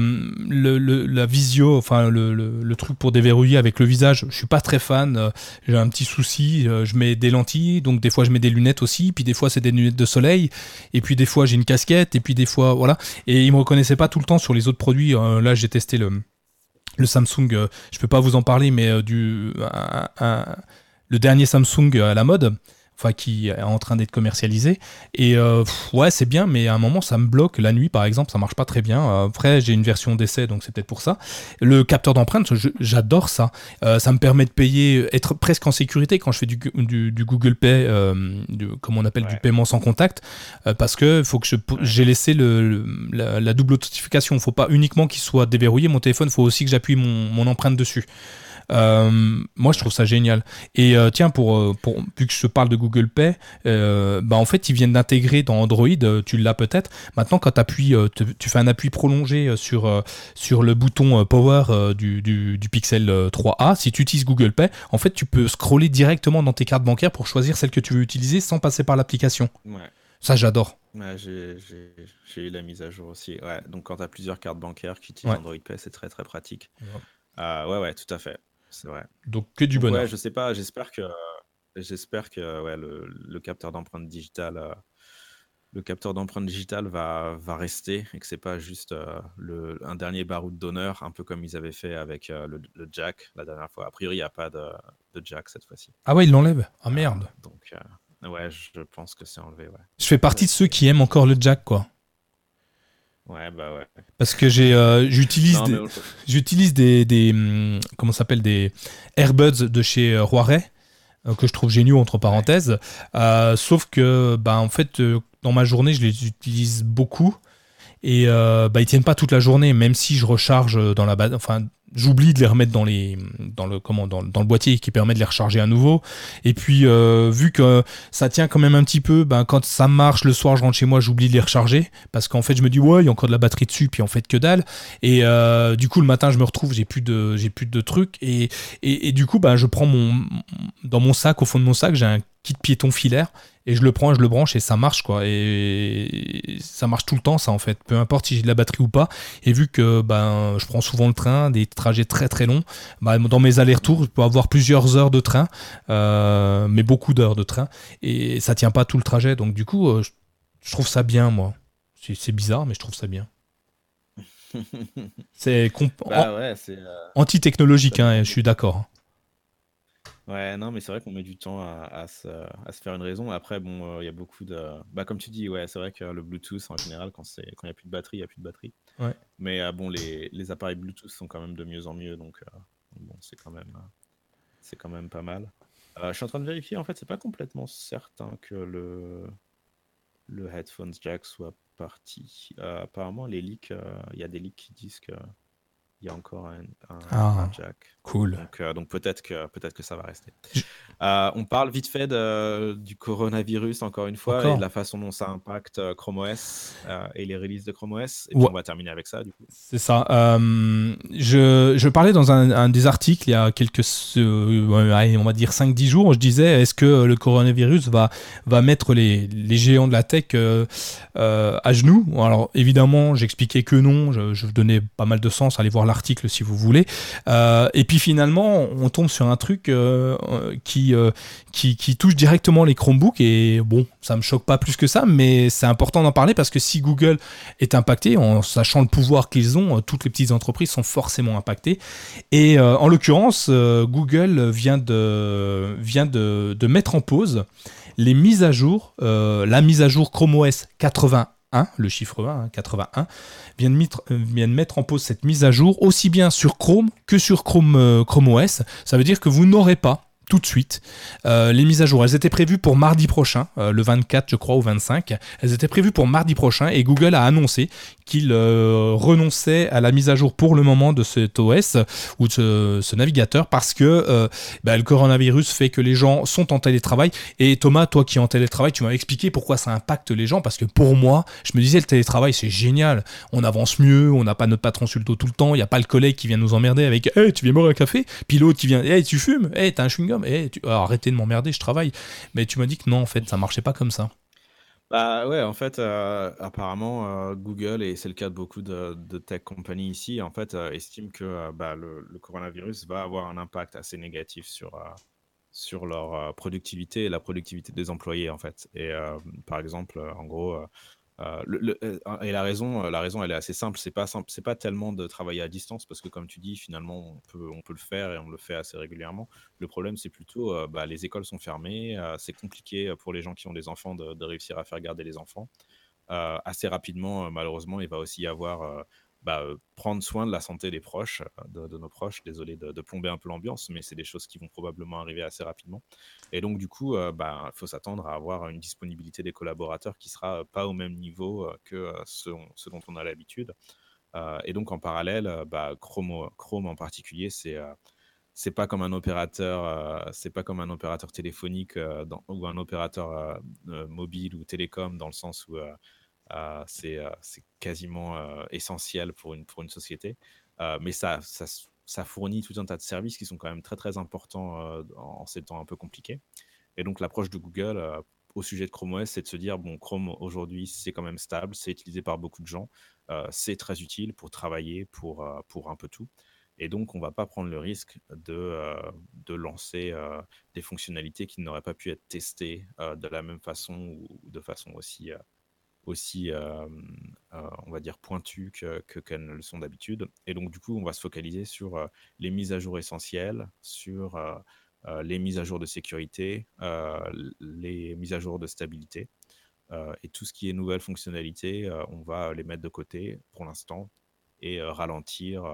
le, la visio, enfin, le, le, truc pour déverrouiller avec le visage, je suis pas très fan. J'ai un petit souci. Je mets des lentilles, donc des fois, je mets des lunettes aussi. Puis des fois, c'est des lunettes de soleil. Et puis des fois, j'ai une casquette. Et puis des fois, voilà. Et il me reconnaissait pas tout le temps sur les autres produits. là, j'ai testé le le Samsung, euh, je peux pas vous en parler, mais euh, du, le dernier Samsung à la mode, enfin qui est en train d'être commercialisé. Et euh, ouais, c'est bien, mais à un moment ça me bloque. La nuit, par exemple, ça marche pas très bien. Après, j'ai une version d'essai, donc c'est peut-être pour ça. Le capteur d'empreinte, j'adore ça. ça me permet de payer, être presque en sécurité quand je fais du, du, Google Pay, du, comme on appelle du paiement sans contact, parce que faut que j'ai laissé le, la, double authentification. Il faut pas uniquement qu'il soit déverrouillé mon téléphone, il faut aussi que j'appuie mon, mon empreinte dessus. Euh, moi, je trouve ça génial. Et euh, tiens, pour, euh, pour, vu que je parle de Google Pay, bah, en fait, ils viennent d'intégrer dans Android, tu l'as peut-être. Maintenant, quand appuies, tu fais un appui prolongé sur, sur le bouton Power du, du, du, Pixel 3A, si tu utilises Google Pay, en fait, tu peux scroller directement dans tes cartes bancaires pour choisir celle que tu veux utiliser sans passer par l'application. Ça, j'adore. j'ai eu la mise à jour aussi. Ouais, donc, quand tu as plusieurs cartes bancaires qui utilisent Android Pay, c'est très très pratique. ouais, ouais, tout à fait. C'est vrai. Donc que du bonheur. Ouais, je sais pas, j'espère que j'espère que ouais, le, le capteur d'empreinte digitale euh, le capteur d'empreinte digitale va, va rester et que c'est pas juste euh, le, un dernier baroud d'honneur, un peu comme ils avaient fait avec euh, le, le, jack la dernière fois. A priori, il n'y a pas de, de, jack cette fois-ci. Ah ouais, ils l'enlèvent Ah merde. donc ouais, je pense que c'est enlevé. Ouais. Je fais partie de ceux qui aiment encore le jack, quoi. Ouais, bah ouais. Parce que j'ai, euh, j'utilise, des, j'utilise des, des, hum, comment s'appelle, des Airbuds de chez euh, Roiret euh, que je trouve géniaux entre parenthèses. sauf que, bah, en fait, dans ma journée, je les utilise beaucoup et bah, ils tiennent pas toute la journée, même si je recharge dans la, enfin, j'oublie de les remettre dans les dans le comment dans, dans, le boîtier qui permet de les recharger à nouveau. Et puis euh, vu que ça tient quand même un petit peu ben quand ça marche le soir je rentre chez moi j'oublie de les recharger. Parce qu'en fait je me dis ouais il y a encore de la batterie dessus puis en fait que dalle. Et euh, du coup le matin je me retrouve j'ai plus de j'ai plus de trucs. Et, et, et du coup ben je prends mon dans mon sac au fond de mon sac j'ai un kit piéton filaire et je le prends, je le branche et ça marche quoi. Et ça marche tout le temps ça en fait, peu importe si j'ai de la batterie ou pas. Et vu que ben je prends souvent le train, des trajets très très longs, ben, dans mes allers-retours, je peux avoir plusieurs heures de train, euh, mais beaucoup d'heures de train et ça tient pas tout le trajet. Donc du coup, euh, je, trouve ça bien moi. C'est bizarre, mais je trouve ça bien. c'est bah ouais, euh, anti-technologique, hein, je suis d'accord. Ouais, non, mais c'est vrai qu'on met du temps à, se, faire une raison. Après, bon, euh, il y a beaucoup de. Bah, comme tu dis, ouais, c'est vrai que le Bluetooth, en général, quand il n'y a plus de batterie, il n'y a plus de batterie. Ouais. Mais euh, bon, les, les appareils Bluetooth sont quand même de mieux en mieux, donc euh, bon, c'est quand même, c'est quand même pas mal. je suis en train de vérifier, en fait, c'est pas complètement certain que le, le headphones jack soit parti. apparemment, les leaks, il y a des leaks qui disent que il y a encore un, ah, jack. Cool. Donc, euh, donc peut-être que peut-être que ça va rester. Euh, on parle vite fait du coronavirus encore une fois et de la façon dont ça impacte euh, Chrome OS et les releases de Chrome OS. Et puis on va terminer avec ça du coup. C'est ça. je, je, parlais dans un, des articles il y a quelques, on va dire 5-10 jours, je disais est-ce que le coronavirus va va mettre les, les géants de la tech à genoux? Alors évidemment, j'expliquais que non. Je, je donnais pas mal de sens. Allez voir l'article si vous voulez. Euh, et puis finalement, on tombe sur un truc euh, qui, euh, qui, qui, touche directement les Chromebooks. Et bon, ça me choque pas plus que ça, mais c'est important d'en parler parce que si Google est impacté, en sachant le pouvoir qu'ils ont, toutes les petites entreprises sont forcément impactées. Et en l'occurrence, Google vient de, vient de, de, mettre en pause les mises à jour, la mise à jour Chrome OS 80 le chiffre 1, 81, hein, vient de, mettre, en pause cette mise à jour aussi bien sur Chrome que sur Chrome, euh, Chrome OS. Ça veut dire que vous n'aurez pas tout de suite. Euh, les mises à jour, elles étaient prévues pour mardi prochain, euh, le 24 je crois, ou 25. Elles étaient prévues pour mardi prochain et Google a annoncé qu'il euh, renonçait à la mise à jour pour le moment de cet OS ou de ce, navigateur parce que bah, le coronavirus fait que les gens sont en télétravail. Et Thomas, toi qui es en télétravail, tu m'as expliqué pourquoi ça impacte les gens parce que pour moi, je me disais le télétravail c'est génial, on avance mieux, on n'a pas notre patron sur le dos tout le temps, il n'y a pas le collègue qui vient nous emmerder avec Hey, tu viens boire un café, puis l'autre qui vient Hey, tu fumes, hey, t'as un chewing-gum, hey, tu... arrêtez de m'emmerder, je travaille. Mais tu m'as dit que non, en fait, ça marchait pas comme ça. Bah ouais, en fait, euh, apparemment, euh, Google, et c'est le cas de beaucoup de, tech companies ici, en fait, euh, estiment que bah, le, coronavirus va avoir un impact assez négatif sur, sur leur productivité et la productivité des employés, en fait. Et par exemple, en gros, euh, euh, et la raison, euh, la raison, elle est assez simple. C'est pas simple, c'est pas tellement de travailler à distance parce que, comme tu dis, finalement, on peut, le faire et on le fait assez régulièrement. Le problème, c'est plutôt, bah, les écoles sont fermées, c'est compliqué pour les gens qui ont des enfants de réussir à faire garder les enfants. assez rapidement, malheureusement, il va aussi y avoir bah, prendre soin de la santé des proches, de, nos proches. Désolé de, plomber un peu l'ambiance, mais c'est des choses qui vont probablement arriver assez rapidement. Et donc, du coup, il bah, faut s'attendre à avoir une disponibilité des collaborateurs qui sera pas au même niveau que ce, dont on a l'habitude. et donc, en parallèle, bah, Chrome, en particulier, c'est c'est pas comme un opérateur, c'est pas comme un opérateur téléphonique ou un opérateur mobile ou télécom dans le sens où c'est quasiment essentiel pour une, pour une société. mais ça, ça, ça, fournit tout un tas de services qui sont quand même très très importants en ces temps un peu compliqués. Et donc l'approche de Google au sujet de Chrome OS, c'est de se dire, bon, Chrome aujourd'hui, c'est quand même stable, c'est utilisé par beaucoup de gens, c'est très utile pour travailler, pour, pour un peu tout. Et donc, on ne va pas prendre le risque de, de lancer des fonctionnalités qui n'auraient pas pu être testées de la même façon ou de façon aussi, aussi, euh, euh, on va dire, pointues que, qu'elles ne le sont d'habitude. Et donc, du coup, on va se focaliser sur euh, les mises à jour essentielles, sur les mises à jour de sécurité, les mises à jour de stabilité. et tout ce qui est nouvelles fonctionnalités, on va les mettre de côté pour l'instant et ralentir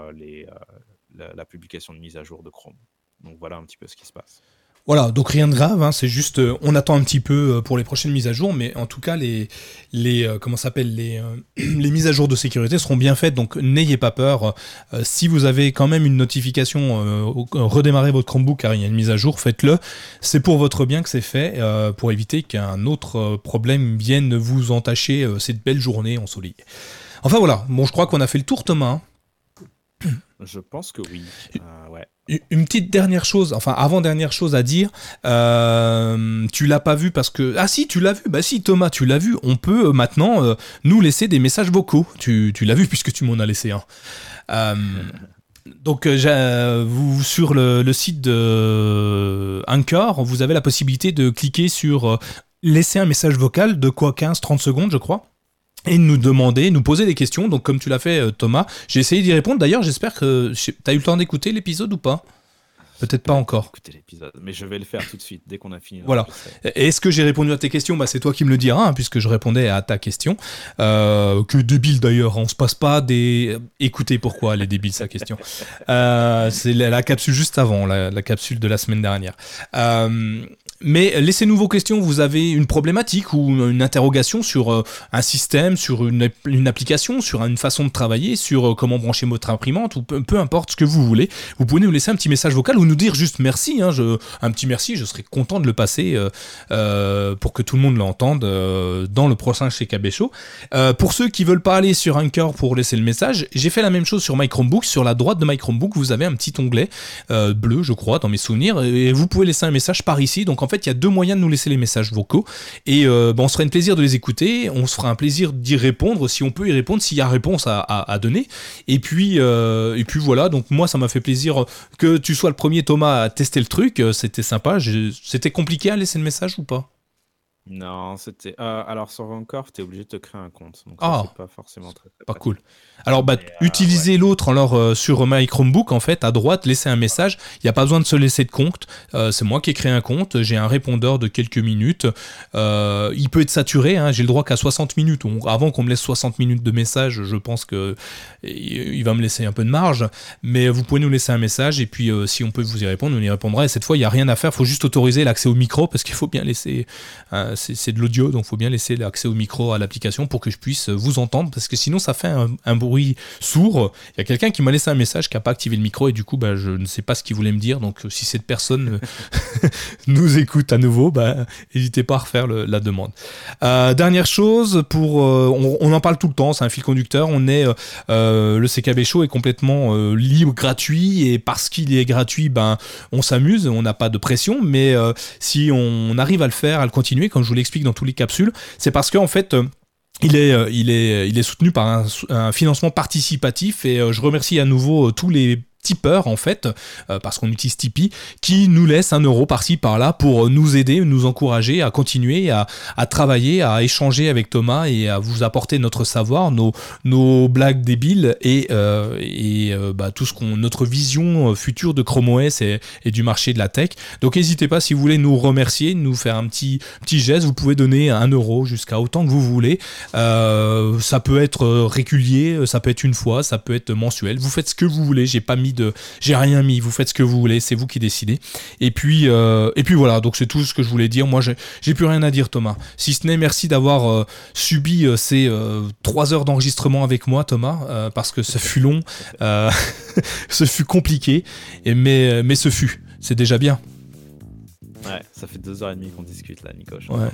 la, publication de mises à jour de Chrome. Donc voilà un petit peu ce qui se passe. Voilà, donc rien de grave, hein, c'est juste, euh, on attend un petit peu euh, pour les prochaines mises à jour, mais en tout cas, les, les euh, comment s'appelle, les, les mises à jour de sécurité seront bien faites, donc n'ayez pas peur. si vous avez quand même une notification, redémarrez votre Chromebook car il y a une mise à jour, faites-le. C'est pour votre bien que c'est fait, pour éviter qu'un autre problème vienne vous entacher cette belle journée ensoleillée. Enfin voilà, bon, je crois qu'on a fait le tour, Thomas. Je pense que oui. ouais. Une petite dernière chose, enfin avant-dernière chose à dire, euh, tu l'as pas vu parce que... Ah si, tu l'as vu, bah si Thomas, tu l'as vu, on peut euh, maintenant euh, nous laisser des messages vocaux. Tu, tu l'as vu puisque tu m'en as laissé un. donc vous, sur le, le, site de Anchor, vous avez la possibilité de cliquer sur laisser un message vocal de quoi 15-30 secondes je crois et nous demander, nous poser des questions. Donc, comme tu l'as fait, euh, Thomas, j'ai essayé d'y répondre. D'ailleurs, j'espère que tu as eu le temps d'écouter l'épisode ou pas? Peut-être pas encore. Écoutez l'épisode, mais je vais le faire tout de suite dès qu'on a fini. Voilà. Est-ce que j'ai répondu à tes questions? Bah, C'est toi qui me le diras, hein, puisque je répondais à ta question. Euh, que débile d'ailleurs, on se passe pas des. Écoutez pourquoi elle est débile sa question. Euh, c'est la, capsule juste avant, la, la, capsule de la semaine dernière. Euh, mais laissez-nous vos questions. Vous avez une problématique ou une interrogation sur euh, un système, sur une, application, sur une façon de travailler, sur euh, comment brancher votre imprimante ou peu, importe ce que vous voulez. Vous pouvez nous laisser un petit message vocal ou nous dire juste merci. Hein, un petit merci, je serais content de le passer euh, pour que tout le monde l'entende dans le prochain chez KB Show. pour ceux qui veulent pas aller sur Anchor pour laisser le message, j'ai fait la même chose sur My. Sur la droite de My Chromebook, vous avez un petit onglet bleu, je crois, dans mes souvenirs, et vous pouvez laisser un message par ici. Donc en fait, il y a deux moyens de nous laisser les messages vocaux. Et euh, bah, on se ferait un plaisir de les écouter. On se fera un plaisir d'y répondre si on peut y répondre, s'il y a réponse à, donner. Et puis, euh, et puis voilà. Donc moi, ça m'a fait plaisir que tu sois le premier Thomas à tester le truc. C'était sympa. C'était compliqué à laisser le message ou pas? Non, c'était. euh, alors sur Encore, tu es obligé de te créer un compte. Donc Ah. c'est pas forcément très, très Pas pratique. cool. Alors, bah, euh, utilisez l'autre alors euh, sur My Chromebook en fait à droite, laissez un message. Il n'y a pas besoin de se laisser de compte. Euh, c'est moi qui ai créé un compte. J'ai un répondeur de quelques minutes. Il peut être saturé. hein, J'ai le droit qu'à 60 minutes. Avant qu'on me laisse 60 minutes de message, je pense que il va me laisser un peu de marge. Mais vous pouvez nous laisser un message et puis si on peut vous y répondre, on y répondra. Et cette fois, il n'y a rien à faire. Il faut juste autoriser l'accès au micro parce qu'il faut bien laisser. c'est c'est de l'audio, donc il faut bien laisser l'accès au micro à l'application pour que je puisse vous entendre parce que sinon ça fait un, un bruit sourd. Il y a quelqu'un qui m'a laissé un message qui n'a pas activé le micro et du coup, bah, je ne sais pas ce qu'il voulait me dire. Donc euh, si cette personne euh, nous écoute à nouveau, bah, n'hésitez pas à refaire la demande. Euh, dernière chose, pour, on, en parle tout le temps, c'est un fil conducteur. On est, le CKB Show est complètement libre, gratuit, et parce qu'il est gratuit, ben, on s'amuse, on n'a pas de pression, mais si on arrive à le faire, à le continuer, comme je vous l'explique dans toutes les capsules, c'est parce qu'en fait, euh, il est, euh, il, est, il est soutenu par un, un financement participatif et euh, je remercie à nouveau euh, tous les tipeurs en fait, euh, parce qu'on utilise Tipeee, qui nous laissent un euro par-ci par-là pour nous aider, nous encourager à continuer à, travailler, à échanger avec Thomas et à vous apporter notre savoir, nos, nos blagues débiles et, euh, et euh, bah, tout ce qu'on, notre vision future de Chrome OS et, et du marché de la tech. Donc n'hésitez pas si vous voulez nous remercier, nous faire un petit, petit geste, vous pouvez donner un euro jusqu'à autant que vous voulez. Ça peut être régulier, ça peut être une fois, ça peut être mensuel. Vous faites ce que vous voulez. J'ai pas mis de, j'ai rien mis. Vous faites ce que vous voulez, c'est vous qui décidez. Et puis, euh, et puis voilà. Donc c'est tout ce que je voulais dire. Moi, j'ai, plus rien à dire, Thomas. Si ce n'est merci d'avoir euh, subi euh, ces trois heures d'enregistrement avec moi, Thomas, parce que ce fut long, ce fut compliqué, et mais mais ce fut. C'est déjà bien. Ouais, ça fait deux heures et demie qu'on discute là, Nico. je Ouais.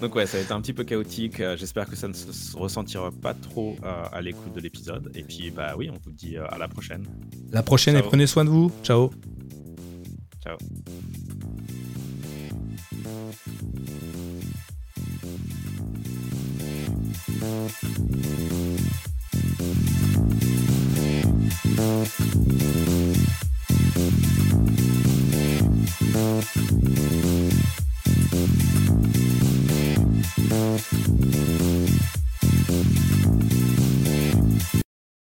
Donc ouais, ça va être un petit peu chaotique. Euh, j'espère que ça ne se ressentira pas trop euh, à l'écoute de l'épisode. Et puis bah oui, on vous dit euh, à la prochaine. La prochaine et prenez soin de vous. Ciao. Ciao. Thank you.